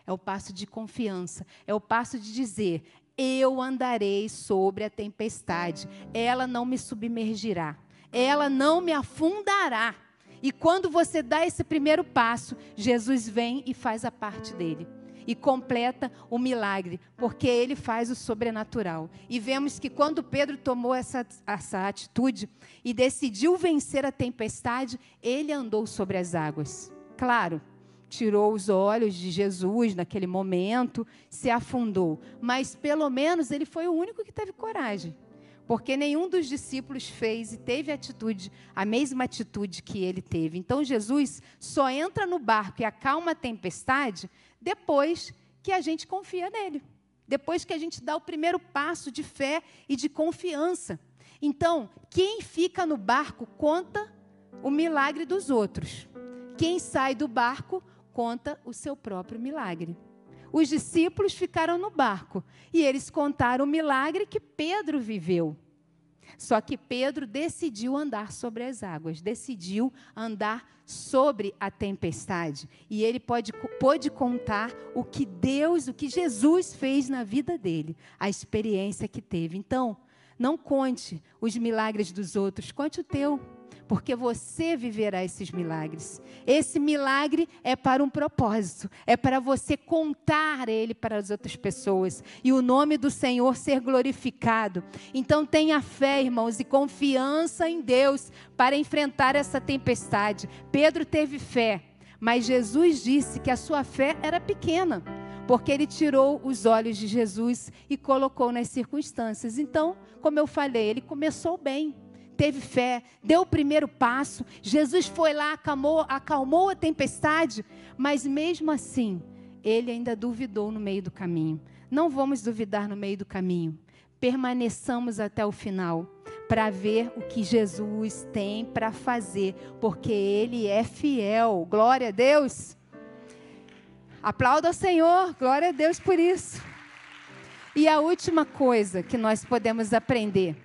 Speaker 1: É o passo de confiança, é o passo de dizer: eu andarei sobre a tempestade, ela não me submergirá, ela não me afundará. E quando você dá esse primeiro passo, Jesus vem e faz a parte dele e completa o milagre, porque ele faz o sobrenatural. E vemos que quando Pedro tomou essa, essa atitude e decidiu vencer a tempestade, ele andou sobre as águas. Claro, tirou os olhos de Jesus naquele momento, se afundou, mas pelo menos ele foi o único que teve coragem. Porque nenhum dos discípulos fez e teve atitude, a mesma atitude que ele teve. Então Jesus só entra no barco e acalma a tempestade depois que a gente confia nele. Depois que a gente dá o primeiro passo de fé e de confiança. Então, quem fica no barco conta o milagre dos outros. Quem sai do barco conta o seu próprio milagre. Os discípulos ficaram no barco e eles contaram o milagre que Pedro viveu. Só que Pedro decidiu andar sobre as águas, decidiu andar sobre a tempestade. E ele pode, pôde contar o que Deus, o que Jesus fez na vida dele, a experiência que teve. Então, não conte os milagres dos outros, conte o teu porque você viverá esses milagres. Esse milagre é para um propósito, é para você contar ele para as outras pessoas e o nome do Senhor ser glorificado. Então tenha fé, irmãos, e confiança em Deus para enfrentar essa tempestade. Pedro teve fé, mas Jesus disse que a sua fé era pequena porque ele tirou os olhos de Jesus e colocou nas circunstâncias. Então, como eu falei, ele começou bem teve fé, deu o primeiro passo. Jesus foi lá, acalmou, acalmou a tempestade, mas mesmo assim, ele ainda duvidou no meio do caminho. Não vamos duvidar no meio do caminho. Permaneçamos até o final para ver o que Jesus tem para fazer, porque Ele é fiel. Glória a Deus. Aplauda ao Senhor, glória a Deus por isso. E a última coisa que nós podemos aprender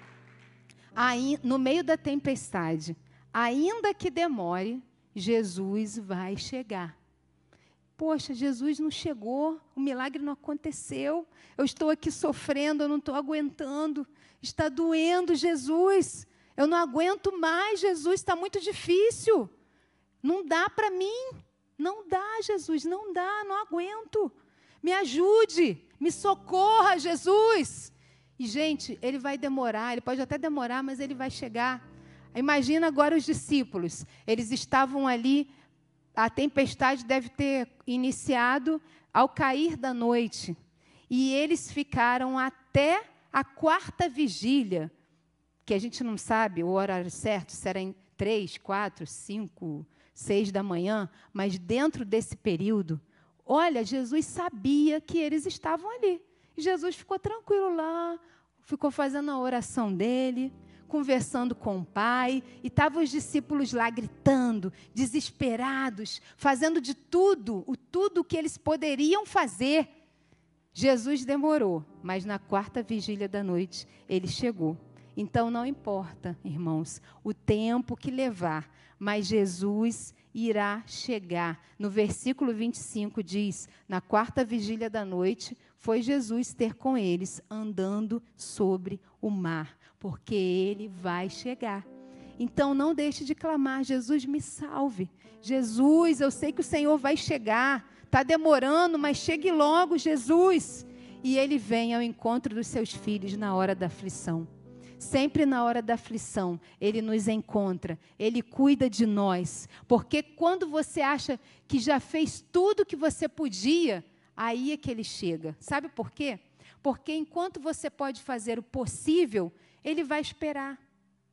Speaker 1: no meio da tempestade, ainda que demore, Jesus vai chegar. Poxa, Jesus não chegou, o milagre não aconteceu, eu estou aqui sofrendo, eu não estou aguentando, está doendo, Jesus, eu não aguento mais, Jesus, está muito difícil. Não dá para mim. Não dá, Jesus, não dá, não aguento. Me ajude, me socorra, Jesus. E, gente, ele vai demorar, ele pode até demorar, mas ele vai chegar. Imagina agora os discípulos. Eles estavam ali, a tempestade deve ter iniciado ao cair da noite. E eles ficaram até a quarta vigília, que a gente não sabe o horário certo, se era em três, quatro, cinco, seis da manhã, mas dentro desse período, olha, Jesus sabia que eles estavam ali. E Jesus ficou tranquilo lá, ficou fazendo a oração dele, conversando com o Pai, e estavam os discípulos lá gritando, desesperados, fazendo de tudo, o tudo que eles poderiam fazer. Jesus demorou, mas na quarta vigília da noite ele chegou. Então não importa, irmãos, o tempo que levar, mas Jesus irá chegar. No versículo 25 diz: Na quarta vigília da noite, foi Jesus ter com eles, andando sobre o mar, porque ele vai chegar. Então não deixe de clamar: Jesus, me salve. Jesus, eu sei que o Senhor vai chegar. Está demorando, mas chegue logo, Jesus. E ele vem ao encontro dos seus filhos na hora da aflição. Sempre na hora da aflição, Ele nos encontra, Ele cuida de nós. Porque quando você acha que já fez tudo que você podia, aí é que Ele chega. Sabe por quê? Porque enquanto você pode fazer o possível, Ele vai esperar.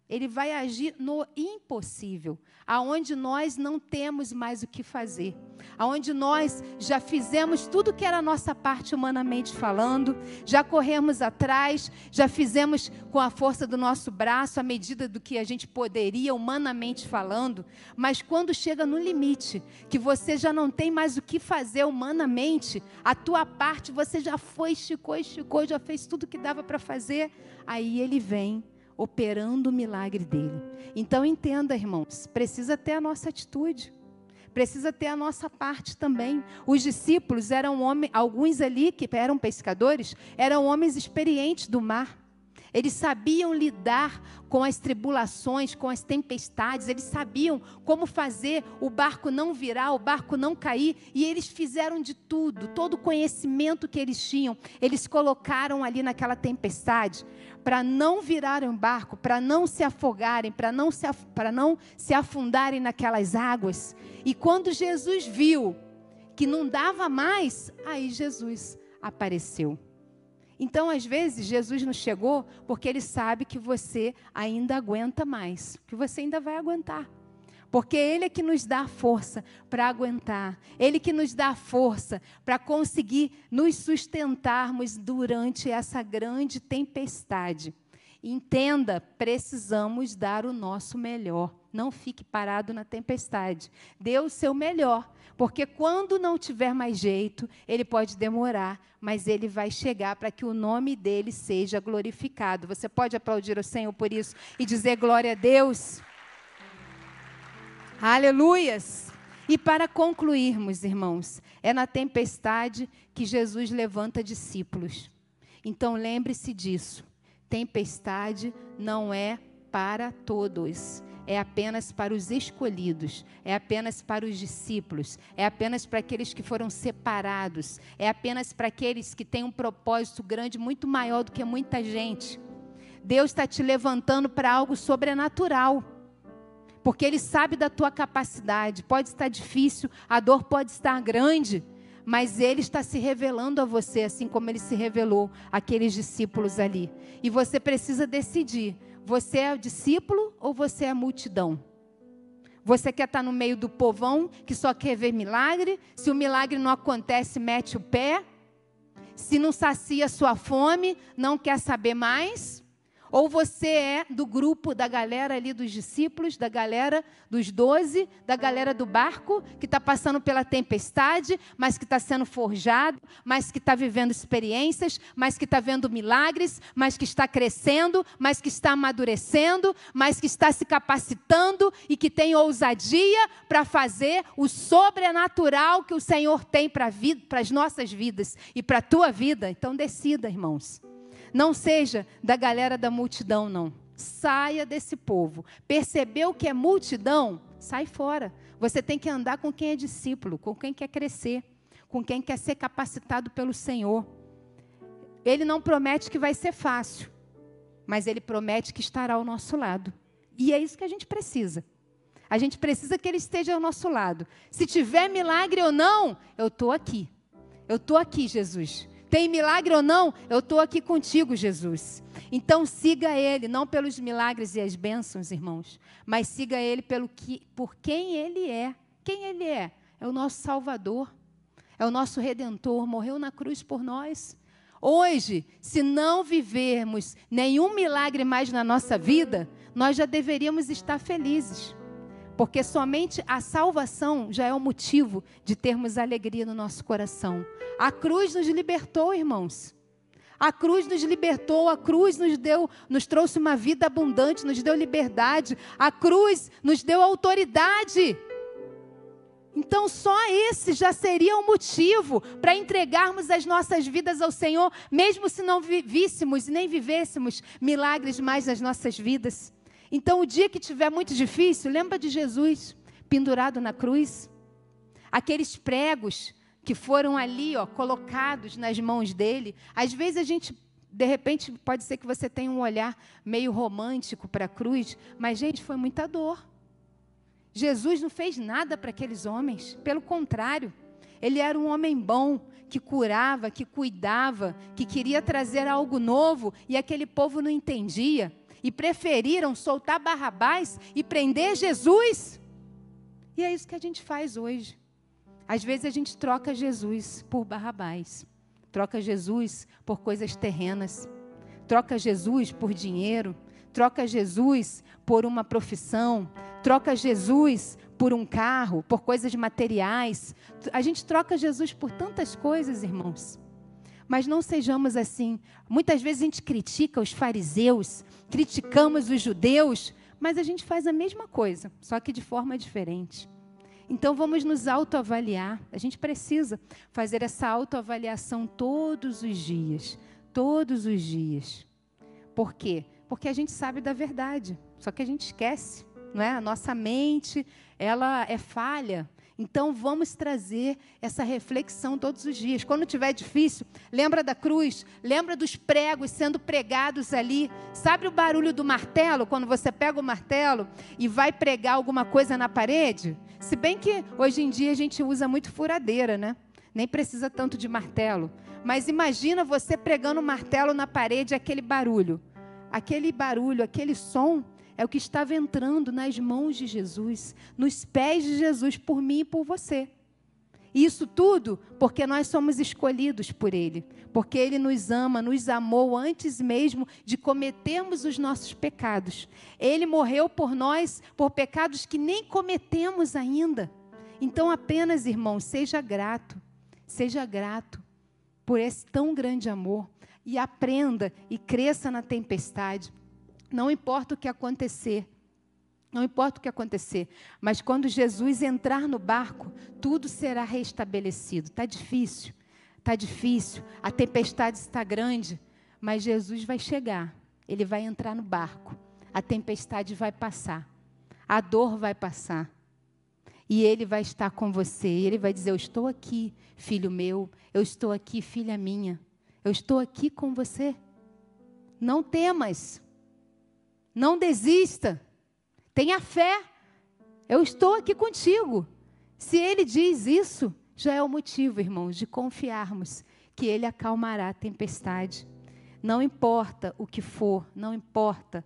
Speaker 1: Ele vai agir no impossível, aonde nós não temos mais o que fazer, aonde nós já fizemos tudo que era a nossa parte humanamente falando, já corremos atrás, já fizemos com a força do nosso braço, à medida do que a gente poderia humanamente falando, mas quando chega no limite, que você já não tem mais o que fazer humanamente, a tua parte você já foi, esticou, esticou, já fez tudo que dava para fazer, aí ele vem operando o milagre dele. Então entenda, irmãos, precisa ter a nossa atitude. Precisa ter a nossa parte também. Os discípulos eram homens, alguns ali que eram pescadores, eram homens experientes do mar. Eles sabiam lidar com as tribulações, com as tempestades, eles sabiam como fazer o barco não virar, o barco não cair, e eles fizeram de tudo, todo o conhecimento que eles tinham, eles colocaram ali naquela tempestade para não virarem o barco, para não se afogarem, para não se, para não se afundarem naquelas águas. E quando Jesus viu que não dava mais, aí Jesus apareceu. Então, às vezes, Jesus não chegou porque ele sabe que você ainda aguenta mais, que você ainda vai aguentar. Porque Ele é que nos dá força para aguentar, Ele que nos dá força para conseguir nos sustentarmos durante essa grande tempestade. Entenda, precisamos dar o nosso melhor. Não fique parado na tempestade. Dê o seu melhor, porque quando não tiver mais jeito, ele pode demorar, mas ele vai chegar para que o nome dele seja glorificado. Você pode aplaudir o Senhor por isso e dizer glória a Deus? Aleluias! E para concluirmos, irmãos, é na tempestade que Jesus levanta discípulos. Então lembre-se disso. Tempestade não é para todos é apenas para os escolhidos, é apenas para os discípulos, é apenas para aqueles que foram separados, é apenas para aqueles que têm um propósito grande, muito maior do que muita gente. Deus está te levantando para algo sobrenatural porque Ele sabe da tua capacidade. Pode estar difícil, a dor pode estar grande, mas Ele está se revelando a você, assim como Ele se revelou àqueles discípulos ali. E você precisa decidir: você é discípulo ou você é multidão? Você quer estar no meio do povão que só quer ver milagre? Se o milagre não acontece, mete o pé. Se não sacia sua fome, não quer saber mais? Ou você é do grupo da galera ali dos discípulos, da galera dos doze, da galera do barco, que está passando pela tempestade, mas que está sendo forjado, mas que está vivendo experiências, mas que está vendo milagres, mas que está crescendo, mas que está amadurecendo, mas que está se capacitando e que tem ousadia para fazer o sobrenatural que o Senhor tem para as nossas vidas e para a tua vida. Então decida, irmãos. Não seja da galera da multidão, não. Saia desse povo. Percebeu que é multidão? Sai fora. Você tem que andar com quem é discípulo, com quem quer crescer, com quem quer ser capacitado pelo Senhor. Ele não promete que vai ser fácil, mas ele promete que estará ao nosso lado. E é isso que a gente precisa. A gente precisa que ele esteja ao nosso lado. Se tiver milagre ou não, eu estou aqui. Eu estou aqui, Jesus. Tem milagre ou não, eu estou aqui contigo, Jesus. Então siga ele, não pelos milagres e as bênçãos, irmãos, mas siga ele pelo que, por quem ele é. Quem ele é? É o nosso Salvador, é o nosso Redentor, morreu na cruz por nós. Hoje, se não vivermos nenhum milagre mais na nossa vida, nós já deveríamos estar felizes. Porque somente a salvação já é o motivo de termos alegria no nosso coração. A cruz nos libertou, irmãos. A cruz nos libertou, a cruz nos deu, nos trouxe uma vida abundante, nos deu liberdade. A cruz nos deu autoridade. Então, só esse já seria um motivo para entregarmos as nossas vidas ao Senhor, mesmo se não víssemos e nem vivêssemos milagres mais nas nossas vidas. Então, o dia que tiver muito difícil, lembra de Jesus pendurado na cruz? Aqueles pregos que foram ali, ó, colocados nas mãos dele. Às vezes a gente, de repente, pode ser que você tenha um olhar meio romântico para a cruz, mas gente, foi muita dor. Jesus não fez nada para aqueles homens, pelo contrário, ele era um homem bom, que curava, que cuidava, que queria trazer algo novo e aquele povo não entendia e preferiram soltar Barrabás e prender Jesus. E é isso que a gente faz hoje. Às vezes a gente troca Jesus por Barrabás, troca Jesus por coisas terrenas, troca Jesus por dinheiro, troca Jesus por uma profissão, troca Jesus por um carro, por coisas materiais. A gente troca Jesus por tantas coisas, irmãos. Mas não sejamos assim. Muitas vezes a gente critica os fariseus, criticamos os judeus, mas a gente faz a mesma coisa, só que de forma diferente. Então vamos nos autoavaliar. A gente precisa fazer essa autoavaliação todos os dias, todos os dias. Por quê? Porque a gente sabe da verdade, só que a gente esquece, não é? A nossa mente, ela é falha. Então vamos trazer essa reflexão todos os dias. Quando tiver difícil, lembra da cruz, lembra dos pregos sendo pregados ali. Sabe o barulho do martelo quando você pega o martelo e vai pregar alguma coisa na parede? Se bem que hoje em dia a gente usa muito furadeira, né? Nem precisa tanto de martelo. Mas imagina você pregando o martelo na parede, aquele barulho. Aquele barulho, aquele som é o que estava entrando nas mãos de Jesus, nos pés de Jesus, por mim e por você. E isso tudo porque nós somos escolhidos por Ele, porque Ele nos ama, nos amou antes mesmo de cometermos os nossos pecados. Ele morreu por nós, por pecados que nem cometemos ainda. Então, apenas, irmão, seja grato, seja grato por esse tão grande amor e aprenda e cresça na tempestade. Não importa o que acontecer. Não importa o que acontecer, mas quando Jesus entrar no barco, tudo será restabelecido. Está difícil, está difícil, a tempestade está grande, mas Jesus vai chegar, ele vai entrar no barco, a tempestade vai passar, a dor vai passar, e ele vai estar com você, e ele vai dizer: Eu estou aqui, filho meu, eu estou aqui, filha minha, eu estou aqui com você. Não temas, não desista. Tenha fé. Eu estou aqui contigo. Se ele diz isso, já é o motivo, irmãos, de confiarmos que ele acalmará a tempestade. Não importa o que for, não importa.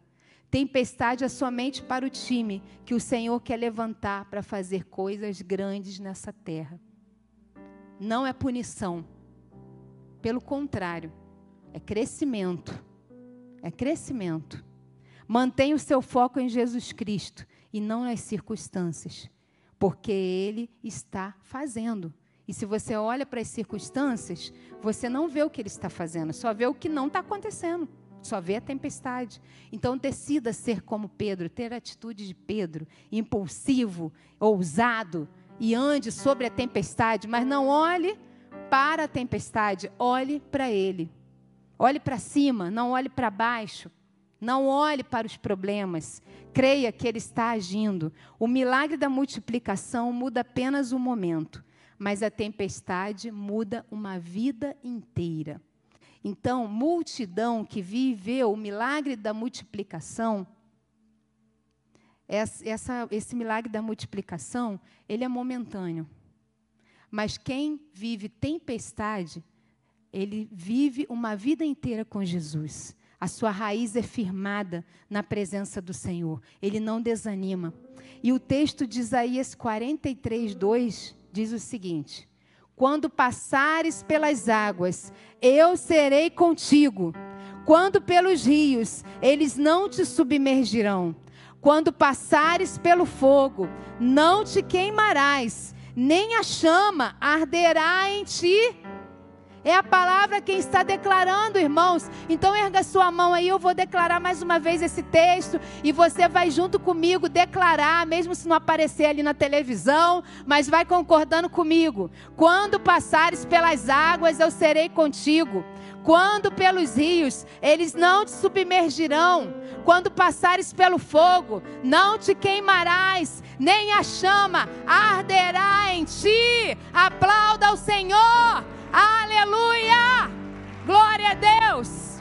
Speaker 1: Tempestade é somente para o time que o Senhor quer levantar para fazer coisas grandes nessa terra. Não é punição. Pelo contrário, é crescimento. É crescimento. Mantenha o seu foco em Jesus Cristo e não nas circunstâncias, porque Ele está fazendo. E se você olha para as circunstâncias, você não vê o que Ele está fazendo, só vê o que não está acontecendo, só vê a tempestade. Então decida ser como Pedro, ter a atitude de Pedro, impulsivo, ousado, e ande sobre a tempestade, mas não olhe para a tempestade, olhe para Ele. Olhe para cima, não olhe para baixo. Não olhe para os problemas. Creia que Ele está agindo. O milagre da multiplicação muda apenas um momento, mas a tempestade muda uma vida inteira. Então, multidão que viveu o milagre da multiplicação, essa, esse milagre da multiplicação, ele é momentâneo. Mas quem vive tempestade, ele vive uma vida inteira com Jesus. A sua raiz é firmada na presença do Senhor. Ele não desanima. E o texto de Isaías 43, 2 diz o seguinte: Quando passares pelas águas, eu serei contigo. Quando pelos rios, eles não te submergirão. Quando passares pelo fogo, não te queimarás, nem a chama arderá em ti. É a palavra quem está declarando, irmãos. Então erga sua mão aí, eu vou declarar mais uma vez esse texto e você vai junto comigo declarar, mesmo se não aparecer ali na televisão, mas vai concordando comigo. Quando passares pelas águas, eu serei contigo. Quando pelos rios, eles não te submergirão. Quando passares pelo fogo, não te queimarás, nem a chama arderá em ti. Aplauda o Senhor. Aleluia! Glória a Deus!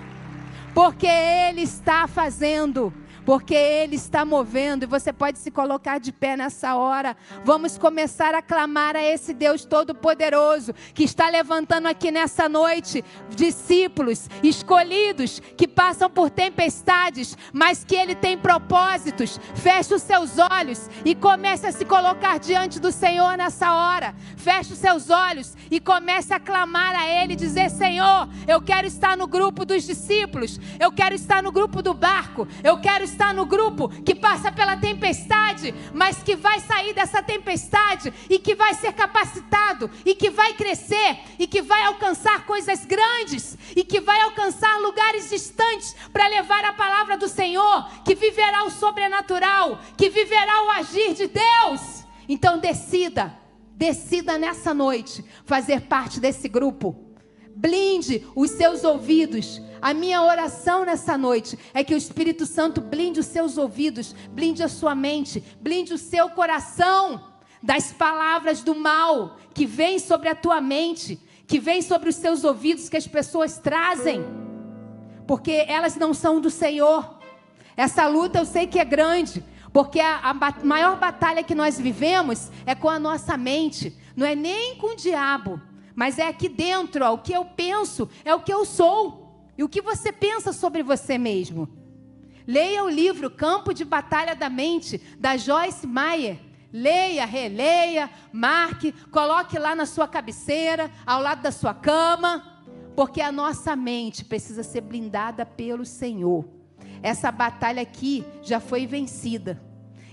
Speaker 1: Porque Ele está fazendo porque Ele está movendo e você pode se colocar de pé nessa hora. Vamos começar a clamar a esse Deus Todo-Poderoso que está levantando aqui nessa noite discípulos escolhidos que passam por tempestades, mas que Ele tem propósitos. Feche os seus olhos e comece a se colocar diante do Senhor nessa hora. Feche os seus olhos e comece a clamar a Ele, dizer: Senhor, eu quero estar no grupo dos discípulos, eu quero estar no grupo do barco, eu quero estar está no grupo que passa pela tempestade, mas que vai sair dessa tempestade e que vai ser capacitado e que vai crescer e que vai alcançar coisas grandes e que vai alcançar lugares distantes para levar a palavra do Senhor, que viverá o sobrenatural, que viverá o agir de Deus. Então decida, decida nessa noite fazer parte desse grupo. Blinde os seus ouvidos. A minha oração nessa noite é que o Espírito Santo blinde os seus ouvidos, blinde a sua mente, blinde o seu coração das palavras do mal que vêm sobre a tua mente, que vêm sobre os seus ouvidos que as pessoas trazem, porque elas não são do Senhor. Essa luta eu sei que é grande, porque a, a maior batalha que nós vivemos é com a nossa mente, não é nem com o diabo, mas é aqui dentro, ó, o que eu penso é o que eu sou. E o que você pensa sobre você mesmo? Leia o livro Campo de Batalha da Mente, da Joyce Meyer. Leia, releia, marque, coloque lá na sua cabeceira, ao lado da sua cama, porque a nossa mente precisa ser blindada pelo Senhor. Essa batalha aqui já foi vencida.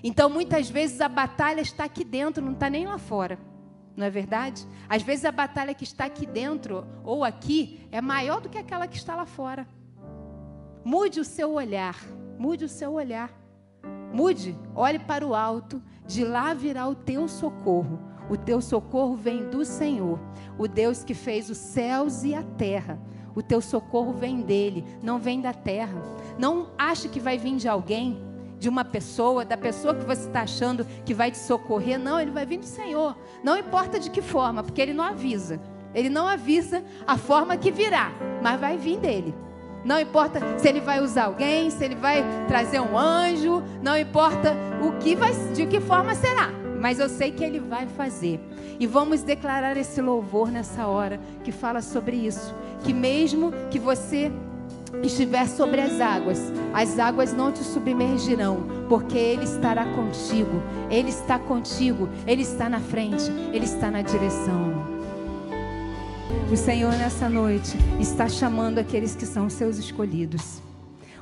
Speaker 1: Então, muitas vezes a batalha está aqui dentro, não está nem lá fora. Não é verdade? Às vezes a batalha que está aqui dentro ou aqui é maior do que aquela que está lá fora. Mude o seu olhar. Mude o seu olhar. Mude, olhe para o alto, de lá virá o teu socorro. O teu socorro vem do Senhor, o Deus que fez os céus e a terra. O teu socorro vem dele, não vem da terra. Não ache que vai vir de alguém de uma pessoa, da pessoa que você está achando que vai te socorrer. Não, ele vai vir do Senhor. Não importa de que forma, porque ele não avisa. Ele não avisa a forma que virá, mas vai vir dele. Não importa se ele vai usar alguém, se ele vai trazer um anjo, não importa o que vai, de que forma será, mas eu sei que ele vai fazer. E vamos declarar esse louvor nessa hora que fala sobre isso, que mesmo que você estiver sobre as águas, as águas não te submergirão, porque Ele estará contigo. Ele está contigo, Ele está na frente, Ele está na direção. O Senhor nessa noite está chamando aqueles que são seus escolhidos.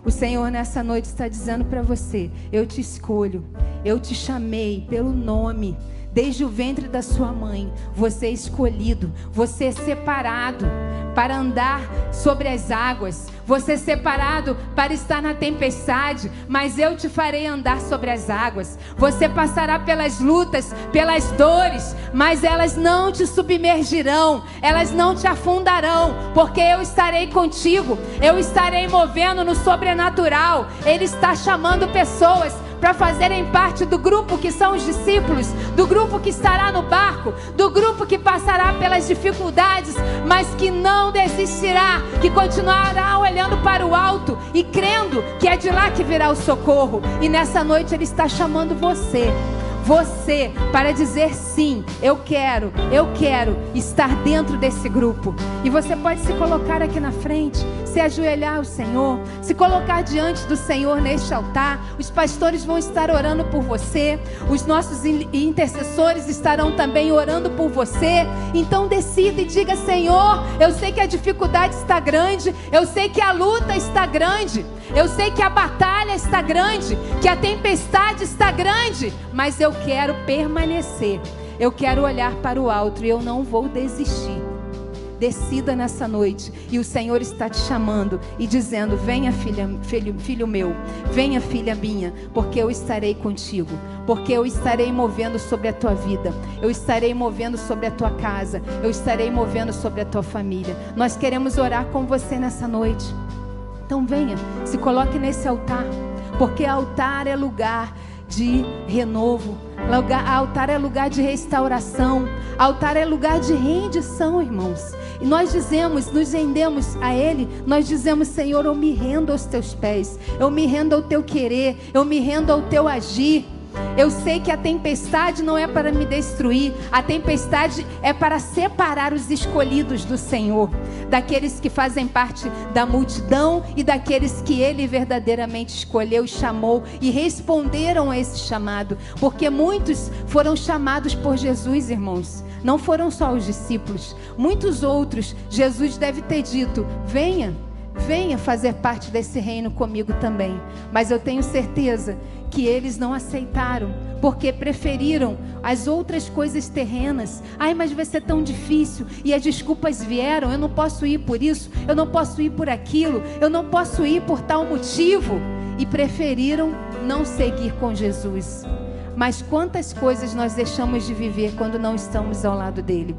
Speaker 1: O Senhor nessa noite está dizendo para você: Eu te escolho, eu te chamei pelo nome. Desde o ventre da sua mãe, você é escolhido, você é separado para andar sobre as águas, você é separado para estar na tempestade, mas eu te farei andar sobre as águas. Você passará pelas lutas, pelas dores, mas elas não te submergirão, elas não te afundarão, porque eu estarei contigo, eu estarei movendo no sobrenatural. Ele está chamando pessoas para fazerem parte do grupo que são os discípulos, do grupo que estará no barco, do grupo que passará pelas dificuldades, mas que não desistirá, que continuará olhando para o alto e crendo que é de lá que virá o socorro. E nessa noite Ele está chamando você você para dizer sim, eu quero, eu quero estar dentro desse grupo. E você pode se colocar aqui na frente, se ajoelhar ao Senhor, se colocar diante do Senhor neste altar. Os pastores vão estar orando por você, os nossos intercessores estarão também orando por você. Então decida e diga: Senhor, eu sei que a dificuldade está grande, eu sei que a luta está grande, eu sei que a batalha está grande, que a tempestade está grande, mas eu quero permanecer. Eu quero olhar para o alto e eu não vou desistir. Decida nessa noite e o Senhor está te chamando e dizendo: Venha, filha, filho, filho meu, venha, filha minha, porque eu estarei contigo, porque eu estarei movendo sobre a tua vida, eu estarei movendo sobre a tua casa, eu estarei movendo sobre a tua família. Nós queremos orar com você nessa noite. Então venha, se coloque nesse altar, porque altar é lugar de renovo. Lugar, altar é lugar de restauração. Altar é lugar de rendição, irmãos. E nós dizemos, nos rendemos a Ele, nós dizemos, Senhor, eu me rendo aos teus pés, eu me rendo ao teu querer, eu me rendo ao teu agir. Eu sei que a tempestade não é para me destruir, a tempestade é para separar os escolhidos do Senhor, daqueles que fazem parte da multidão e daqueles que Ele verdadeiramente escolheu, chamou e responderam a esse chamado, porque muitos foram chamados por Jesus, irmãos. Não foram só os discípulos, muitos outros. Jesus deve ter dito: venha. Venha fazer parte desse reino comigo também. Mas eu tenho certeza que eles não aceitaram, porque preferiram as outras coisas terrenas. Ai, mas vai ser tão difícil. E as desculpas vieram: eu não posso ir por isso, eu não posso ir por aquilo, eu não posso ir por tal motivo. E preferiram não seguir com Jesus. Mas quantas coisas nós deixamos de viver quando não estamos ao lado dele?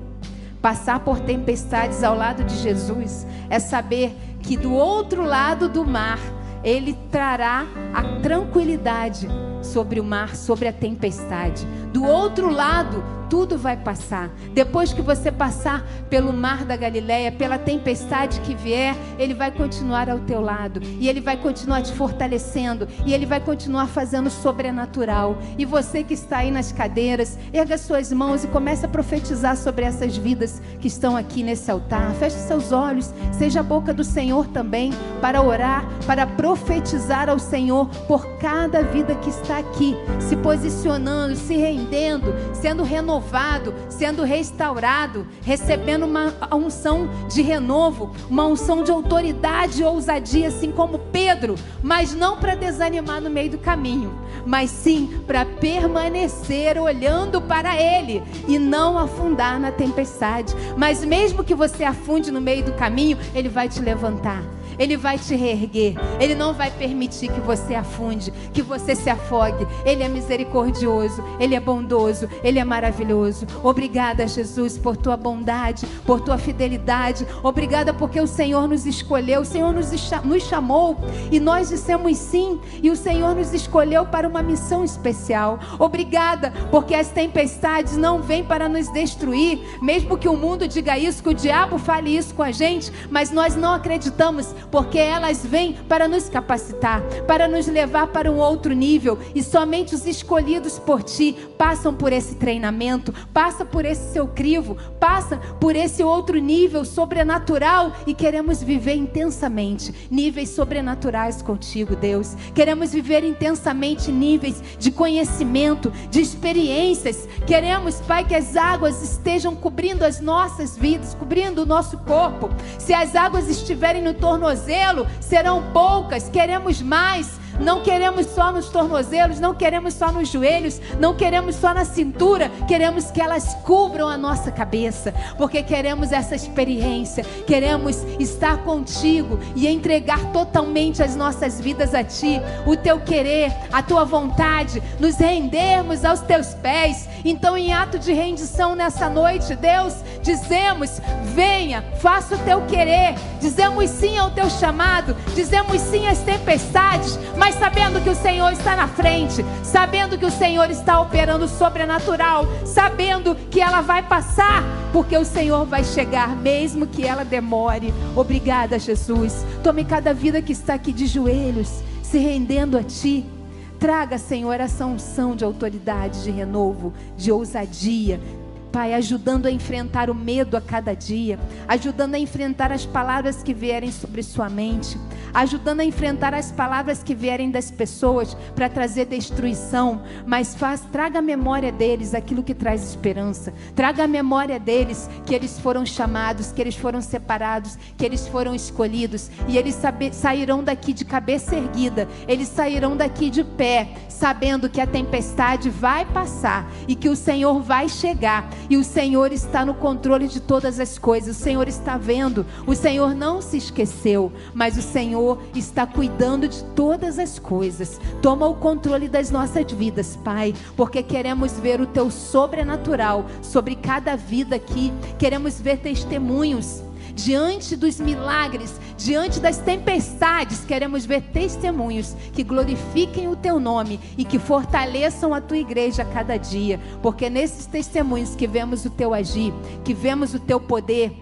Speaker 1: Passar por tempestades ao lado de Jesus é saber que do outro lado do mar ele trará a tranquilidade sobre o mar, sobre a tempestade. Do outro lado, tudo vai passar. Depois que você passar pelo mar da Galileia, pela tempestade que vier, ele vai continuar ao teu lado e ele vai continuar te fortalecendo e ele vai continuar fazendo sobrenatural. E você que está aí nas cadeiras, erga suas mãos e comece a profetizar sobre essas vidas que estão aqui nesse altar. Feche seus olhos, seja a boca do Senhor também para orar, para profetizar ao Senhor por cada vida que está aqui, se posicionando, se rendendo, sendo renovado renovado, sendo restaurado, recebendo uma unção de renovo, uma unção de autoridade e ousadia, assim como Pedro, mas não para desanimar no meio do caminho, mas sim para permanecer olhando para Ele e não afundar na tempestade. Mas mesmo que você afunde no meio do caminho, Ele vai te levantar. Ele vai te reerguer. Ele não vai permitir que você afunde, que você se afogue. Ele é misericordioso, ele é bondoso, ele é maravilhoso. Obrigada, Jesus, por tua bondade, por tua fidelidade. Obrigada porque o Senhor nos escolheu, o Senhor nos, nos chamou e nós dissemos sim, e o Senhor nos escolheu para uma missão especial. Obrigada porque as tempestades não vêm para nos destruir, mesmo que o mundo diga isso, que o diabo fale isso com a gente, mas nós não acreditamos porque elas vêm para nos capacitar, para nos levar para um outro nível, e somente os escolhidos por ti passam por esse treinamento, passa por esse seu crivo, passa por esse outro nível sobrenatural e queremos viver intensamente níveis sobrenaturais contigo, Deus. Queremos viver intensamente níveis de conhecimento, de experiências. Queremos, Pai, que as águas estejam cobrindo as nossas vidas, cobrindo o nosso corpo. Se as águas estiverem no torno tornozelo serão poucas, queremos mais. Não queremos só nos tornozelos, não queremos só nos joelhos, não queremos só na cintura, queremos que elas cubram a nossa cabeça, porque queremos essa experiência, queremos estar contigo e entregar totalmente as nossas vidas a ti, o teu querer, a tua vontade, nos rendermos aos teus pés. Então, em ato de rendição nessa noite, Deus, dizemos: venha, faça o teu querer. Dizemos sim ao teu chamado, dizemos sim às tempestades, mas sabendo que o Senhor está na frente, sabendo que o Senhor está operando sobrenatural, sabendo que ela vai passar, porque o Senhor vai chegar, mesmo que ela demore. Obrigada, Jesus. Tome cada vida que está aqui de joelhos, se rendendo a Ti. Traga, Senhor, essa unção de autoridade, de renovo, de ousadia, Pai, ajudando a enfrentar o medo a cada dia, ajudando a enfrentar as palavras que vierem sobre sua mente, ajudando a enfrentar as palavras que vierem das pessoas para trazer destruição, mas faz, traga a memória deles aquilo que traz esperança. Traga a memória deles que eles foram chamados, que eles foram separados, que eles foram escolhidos e eles sairão daqui de cabeça erguida, eles sairão daqui de pé, sabendo que a tempestade vai passar e que o Senhor vai chegar e o Senhor está no controle de todas as coisas. O Senhor está vendo. O Senhor não se esqueceu, mas o Senhor está cuidando de todas as coisas. Toma o controle das nossas vidas, Pai, porque queremos ver o teu sobrenatural sobre cada vida aqui. Queremos ver testemunhos diante dos milagres, diante das tempestades, queremos ver testemunhos que glorifiquem o teu nome e que fortaleçam a tua igreja a cada dia, porque nesses testemunhos que vemos o teu agir, que vemos o teu poder,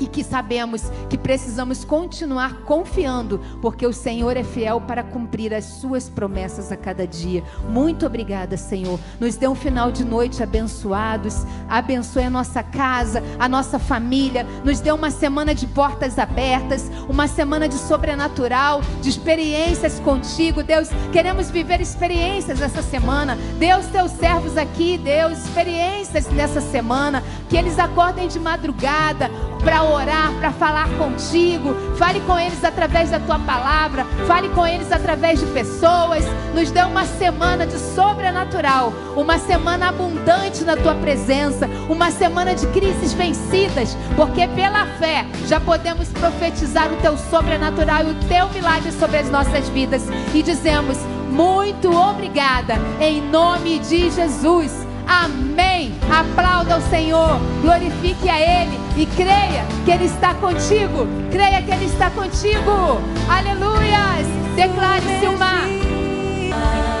Speaker 1: e que sabemos que precisamos continuar confiando, porque o Senhor é fiel para cumprir as suas promessas a cada dia. Muito obrigada, Senhor. Nos dê um final de noite abençoados. Abençoe a nossa casa, a nossa família. Nos dê uma semana de portas abertas, uma semana de sobrenatural, de experiências contigo, Deus. Queremos viver experiências essa semana. Deus, teus servos aqui, Deus, experiências nessa semana. Que eles acordem de madrugada para orar, para falar contigo. Fale com eles através da tua palavra, fale com eles através de pessoas. Nos dê uma semana de sobrenatural, uma semana abundante na tua presença, uma semana de crises vencidas, porque pela fé já podemos profetizar o teu sobrenatural e o teu milagre sobre as nossas vidas e dizemos: muito obrigada em nome de Jesus. Amém. Aplauda o Senhor, glorifique a Ele e creia que Ele está contigo. Creia que Ele está contigo. Aleluias. Declare-se o mar.